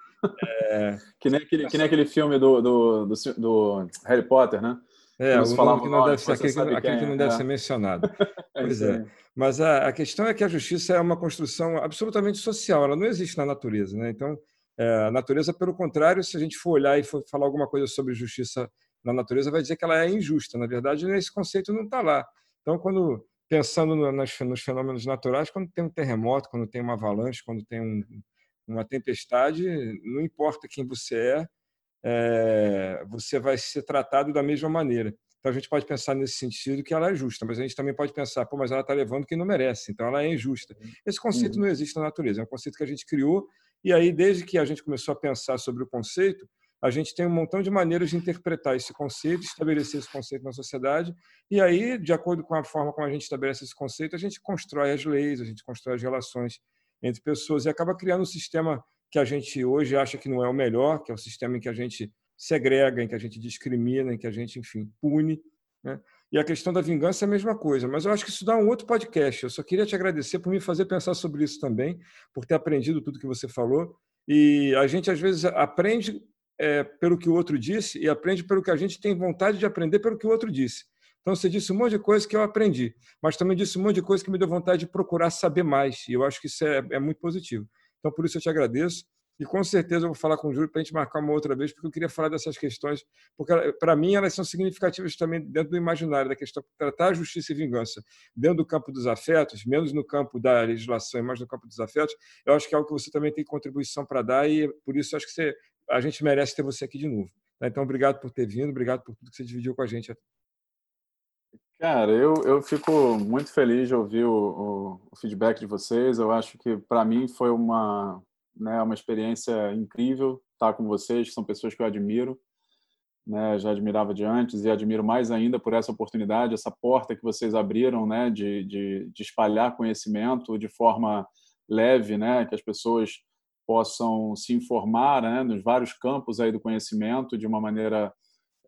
S3: é. que, nem aquele, que nem aquele filme do, do, do, do Harry Potter, né?
S1: É, o nome que não deve ser, aquele, que, aquele que não deve é. ser mencionado. É pois é. Mas a, a, questão é que a justiça é uma construção absolutamente social, ela não existe na natureza. Né? Então, é, a natureza, pelo contrário, se a gente for olhar e for falar alguma coisa sobre justiça na natureza, vai dizer que ela é injusta. Na verdade, esse conceito não está lá. Então, quando pensando no, nos, nos, fenômenos naturais, quando tem um terremoto, quando tem uma avalanche, quando tem um, uma tempestade, não importa quem você é, é, você vai ser tratado da mesma maneira. Então a gente pode pensar nesse sentido que ela é justa, mas a gente também pode pensar, pô, mas ela está levando quem não merece, então ela é injusta. Esse conceito uhum. não existe na natureza, é um conceito que a gente criou e aí desde que a gente começou a pensar sobre o conceito, a gente tem um montão de maneiras de interpretar esse conceito, estabelecer esse conceito na sociedade, e aí, de acordo com a forma como a gente estabelece esse conceito, a gente constrói as leis, a gente constrói as relações entre pessoas e acaba criando um sistema que a gente hoje acha que não é o melhor, que é o sistema em que a gente segrega, em que a gente discrimina, em que a gente, enfim, pune. Né? E a questão da vingança é a mesma coisa, mas eu acho que isso dá um outro podcast. Eu só queria te agradecer por me fazer pensar sobre isso também, por ter aprendido tudo que você falou. E a gente, às vezes, aprende é, pelo que o outro disse e aprende pelo que a gente tem vontade de aprender pelo que o outro disse. Então, você disse um monte de coisa que eu aprendi, mas também disse um monte de coisa que me deu vontade de procurar saber mais. E eu acho que isso é, é muito positivo. Então, por isso eu te agradeço. E com certeza eu vou falar com o Júlio para a gente marcar uma outra vez, porque eu queria falar dessas questões, porque para mim elas são significativas também dentro do imaginário, da questão tratar a justiça e vingança dentro do campo dos afetos, menos no campo da legislação e mais no campo dos afetos. Eu acho que é algo que você também tem contribuição para dar e por isso acho que você, a gente merece ter você aqui de novo. Né? Então, obrigado por ter vindo, obrigado por tudo que você dividiu com a gente.
S3: Cara, eu, eu fico muito feliz de ouvir o, o, o feedback de vocês. Eu acho que, para mim, foi uma, né, uma experiência incrível estar com vocês, que são pessoas que eu admiro. Né, já admirava de antes e admiro mais ainda por essa oportunidade, essa porta que vocês abriram né, de, de, de espalhar conhecimento de forma leve, né, que as pessoas possam se informar né, nos vários campos aí do conhecimento de uma maneira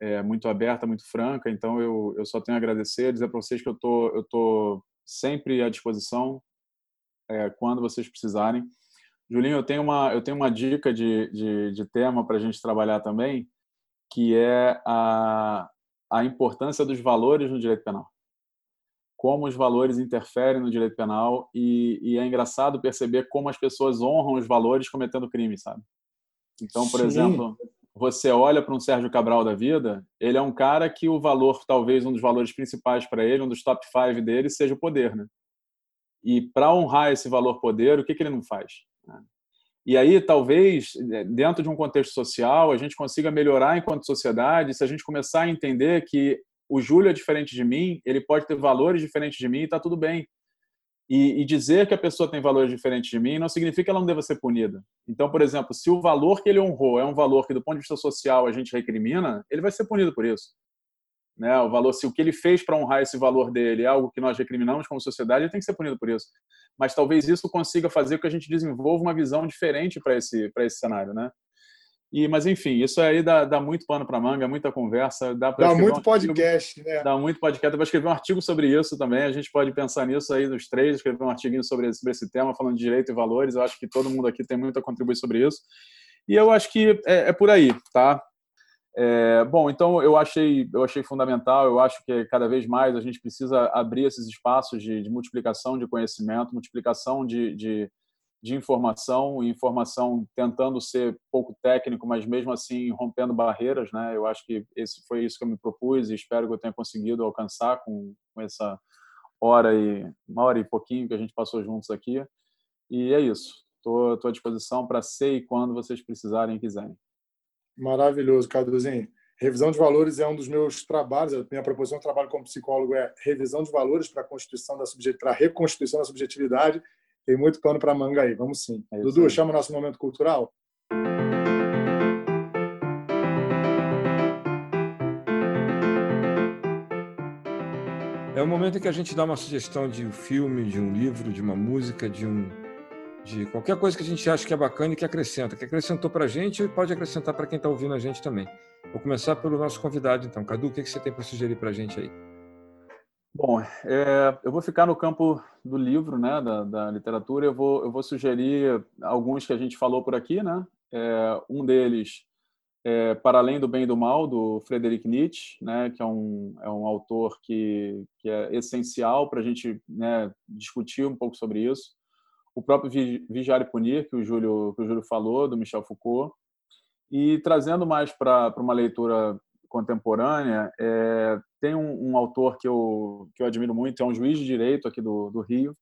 S3: é, muito aberta, muito franca. Então, eu, eu só tenho a agradecer, dizer para vocês que eu tô, eu tô sempre à disposição é, quando vocês precisarem. Julinho, eu tenho uma, eu tenho uma dica de, de, de tema para a gente trabalhar também, que é a, a importância dos valores no direito penal. Como os valores interferem no direito penal e, e é engraçado perceber como as pessoas honram os valores cometendo crime, sabe? Então, por Sim. exemplo, você olha para um Sérgio Cabral da vida, ele é um cara que o valor, talvez um dos valores principais para ele, um dos top five dele, seja o poder, né? E para honrar esse valor poder, o que, que ele não faz? E aí, talvez, dentro de um contexto social, a gente consiga melhorar enquanto sociedade se a gente começar a entender que o Júlio é diferente de mim, ele pode ter valores diferentes de mim e está tudo bem. E, e, dizer que a pessoa tem valores diferentes de mim não significa que ela não deva ser punida. Então, por exemplo, se o valor que ele honrou é um valor que, do ponto de vista social, a gente recrimina, ele vai ser punido por isso. Né? O valor, se o que ele fez para honrar esse valor dele é algo que nós recriminamos como sociedade, ele tem que ser punido por isso. Mas talvez isso consiga fazer com que a gente desenvolva uma visão diferente para esse para esse cenário, né? E, mas enfim, isso aí dá, dá muito pano para manga, muita conversa. Dá,
S2: dá muito um podcast,
S3: artigo, né? Dá muito podcast. Vai escrever um artigo sobre isso também. A gente pode pensar nisso aí nos três, escrever um artigo sobre, sobre esse tema, falando de direito e valores. Eu acho que todo mundo aqui tem muito a contribuir sobre isso. E eu acho que é, é por aí, tá? É, bom, então eu achei, eu achei fundamental. Eu acho que cada vez mais a gente precisa abrir esses espaços de, de multiplicação de conhecimento, multiplicação de, de de informação, informação tentando ser pouco técnico, mas mesmo assim rompendo barreiras, né? Eu acho que esse foi isso que eu me propus e espero que eu tenha conseguido alcançar com, com essa hora e uma hora e pouquinho que a gente passou juntos aqui. E é isso. Estou à disposição para ser e quando vocês precisarem e quiserem.
S2: Maravilhoso, Caduzinho. Revisão de valores é um dos meus trabalhos. A minha proposição de trabalho como psicólogo é revisão de valores para a constituição da para reconstituição da subjetividade tem muito pano para manga aí, vamos sim. É Dudu, aí. chama o nosso momento cultural.
S1: É o momento em que a gente dá uma sugestão de um filme, de um livro, de uma música, de um de qualquer coisa que a gente acha que é bacana e que acrescenta, que acrescentou para a gente e pode acrescentar para quem está ouvindo a gente também. Vou começar pelo nosso convidado, então. Cadu, o que você tem para sugerir para a gente aí?
S3: Bom, é, eu vou ficar no campo do livro, né, da, da, literatura. Eu vou, eu vou sugerir alguns que a gente falou por aqui, né? É, um deles é Para Além do Bem e do Mal, do Friedrich Nietzsche, né, que é um, é um autor que, que é essencial para a gente né, discutir um pouco sobre isso. O próprio Vigiar e Punir, que o Júlio, que o Júlio falou, do Michel Foucault. E trazendo mais para uma leitura contemporânea, é, tem um, um, autor que eu, que eu admiro muito, é um juiz de direito aqui do, do Rio,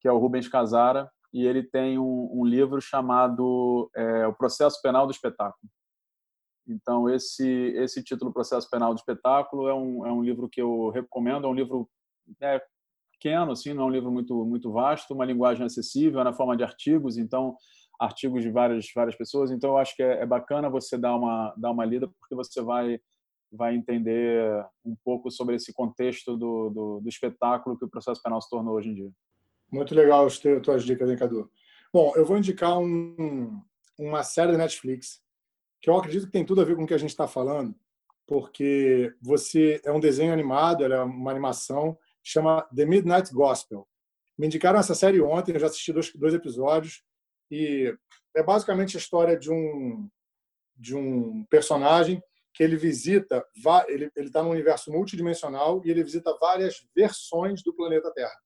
S3: que é o Rubens Casara, e ele tem um, um livro chamado é, O Processo Penal do Espetáculo. Então, esse, esse título, Processo Penal do Espetáculo, é um, é um livro que eu recomendo, é um livro é, pequeno, assim, não é um livro muito, muito vasto, uma linguagem acessível, é na forma de artigos, então artigos de várias várias pessoas. Então eu acho que é, é, bacana você dar uma dar uma lida porque você vai vai entender um pouco sobre esse contexto do, do, do espetáculo que o processo penal se tornou hoje em dia.
S2: Muito legal as tuas dicas, hein, Cadu? Bom, eu vou indicar um, uma série da Netflix que eu acredito que tem tudo a ver com o que a gente está falando, porque você é um desenho animado, ela é uma animação, chama The Midnight Gospel. Me indicaram essa série ontem, eu já assisti dois, dois episódios. E é basicamente a história de um de um personagem que ele visita, ele está num universo multidimensional e ele visita várias versões do planeta Terra.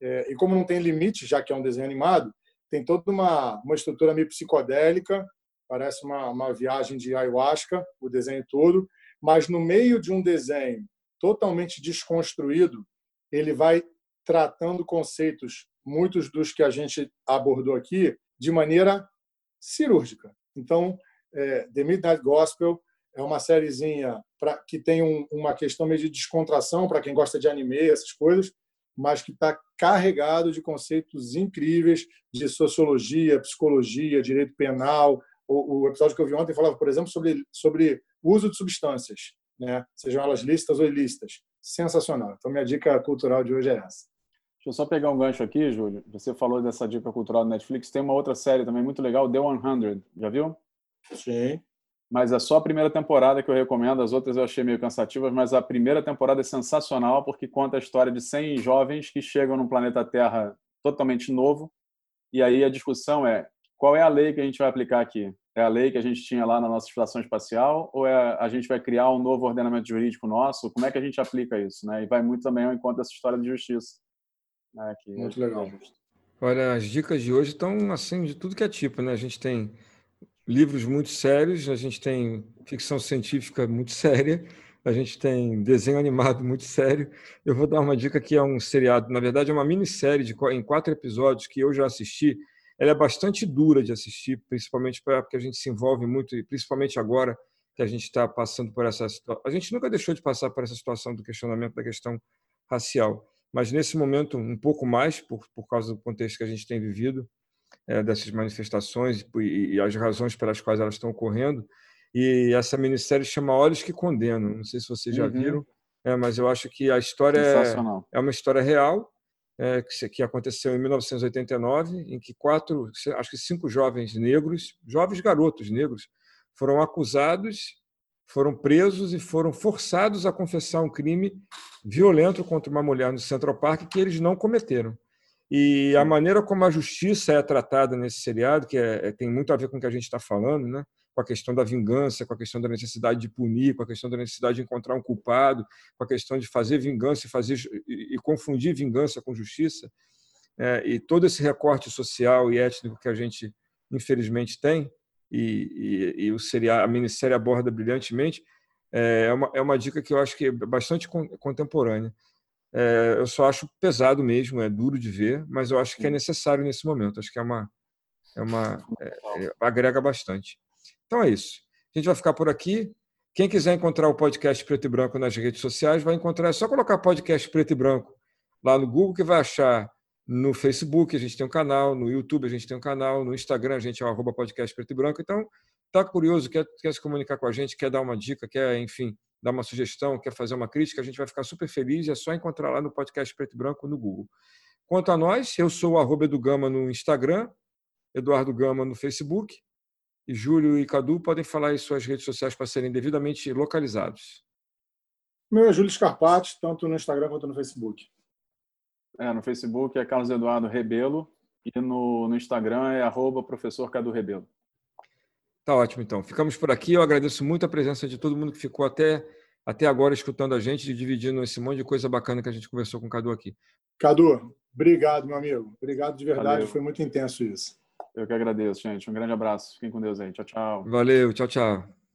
S2: É, e como não tem limite, já que é um desenho animado, tem toda uma uma estrutura meio psicodélica, parece uma uma viagem de ayahuasca, o desenho todo, mas no meio de um desenho totalmente desconstruído, ele vai tratando conceitos muitos dos que a gente abordou aqui de maneira cirúrgica. Então, é, The Midnight Gospel é uma sériezinha pra, que tem um, uma questão meio de descontração para quem gosta de anime, essas coisas, mas que está carregado de conceitos incríveis de sociologia, psicologia, direito penal. O, o, episódio que eu vi ontem falava, por exemplo, sobre, sobre uso de substâncias, né? sejam elas lícitas ou ilícitas. Sensacional. Então, minha dica cultural de hoje é essa.
S3: Deixa eu só pegar um gancho aqui, Júlio. Você falou dessa dica cultural do Netflix. Tem uma outra série também muito legal, The 100. Já viu?
S2: Sim.
S3: mas é só a primeira temporada que eu recomendo. As outras eu achei meio cansativas, mas a primeira temporada é sensacional porque conta a história de 100 jovens que chegam num planeta Terra totalmente novo. E aí a discussão é qual é a lei que a gente vai aplicar aqui? É a lei que a gente tinha lá na nossa estação espacial ou é a gente vai criar um novo ordenamento jurídico nosso? Como é que a gente aplica isso? Né? E vai muito também ao encontro dessa história de justiça. Né?
S2: Que muito legal.
S1: Olha, as dicas de hoje estão assim de tudo que é tipo, né? A gente tem livros muito sérios, a gente tem ficção científica muito séria, a gente tem desenho animado muito sério. Eu vou dar uma dica que é um seriado, na verdade é uma minissérie de, em quatro episódios que eu já assisti. Ela é bastante dura de assistir, principalmente porque a gente se envolve muito, e principalmente agora que a gente está passando por essa situação. A gente nunca deixou de passar por essa situação do questionamento da questão racial, mas nesse momento um pouco mais, por, por causa do contexto que a gente tem vivido, é, dessas manifestações e, e, as razões pelas quais elas estão ocorrendo. E essa minissérie chama Olhos que Condenam. Não sei se vocês já uhum. viram, é, mas eu acho que a história é, é uma história real é, que, que aconteceu em 1989, em que quatro, acho que cinco jovens negros, jovens garotos negros, foram acusados, foram presos e foram forçados a confessar um crime violento contra uma mulher no Central Park que eles não cometeram. E a maneira como a justiça é tratada nesse seriado, que é, é, tem muito a ver com o que a gente está falando, né? com a questão da vingança, com a questão da necessidade de punir, com a questão da necessidade de encontrar um culpado, com a questão de fazer vingança e, fazer, e, confundir vingança com justiça, é, e todo esse recorte social e étnico que a gente, infelizmente, tem, e, e, e o seriado, a minissérie aborda brilhantemente, é, é uma, é uma dica que eu acho que é bastante contemporânea. É, eu só acho pesado mesmo, é duro de ver, mas eu acho que é necessário nesse momento. Acho que é uma, é uma é, é, agrega bastante. Então é isso. A gente vai ficar por aqui. Quem quiser encontrar o podcast Preto e Branco nas redes sociais, vai encontrar. É só colocar podcast Preto e Branco lá no Google que vai achar no Facebook, a gente tem um canal, no YouTube a gente tem um canal, no Instagram a gente é arroba podcast Preto e Branco. Então, tá curioso, quer, quer se comunicar com a gente, quer dar uma dica, quer, enfim, dar uma sugestão, quer fazer uma crítica, a gente vai ficar super feliz. É só encontrar lá no podcast Preto e Branco no Google. Quanto a nós, eu sou o arroba Gama no Instagram, Eduardo Gama no Facebook, e Júlio e Cadu podem falar em suas redes sociais para serem devidamente localizados.
S2: Meu é Júlio Scarpati, tanto no Instagram quanto no Facebook.
S3: É, no Facebook é Carlos Eduardo Rebelo e no, no Instagram é arroba professor Cadu Rebelo.
S1: Tá ótimo, então. Ficamos por aqui. Eu agradeço muito a presença de todo mundo que ficou até, até agora escutando a gente e dividindo esse monte de coisa bacana que a gente conversou com o Cadu aqui.
S2: Cadu, obrigado, meu amigo. Obrigado de verdade. Valeu. Foi muito intenso isso.
S3: Eu que agradeço, gente. Um grande abraço. Fiquem com Deus aí. Tchau, tchau.
S1: Valeu. Tchau, tchau.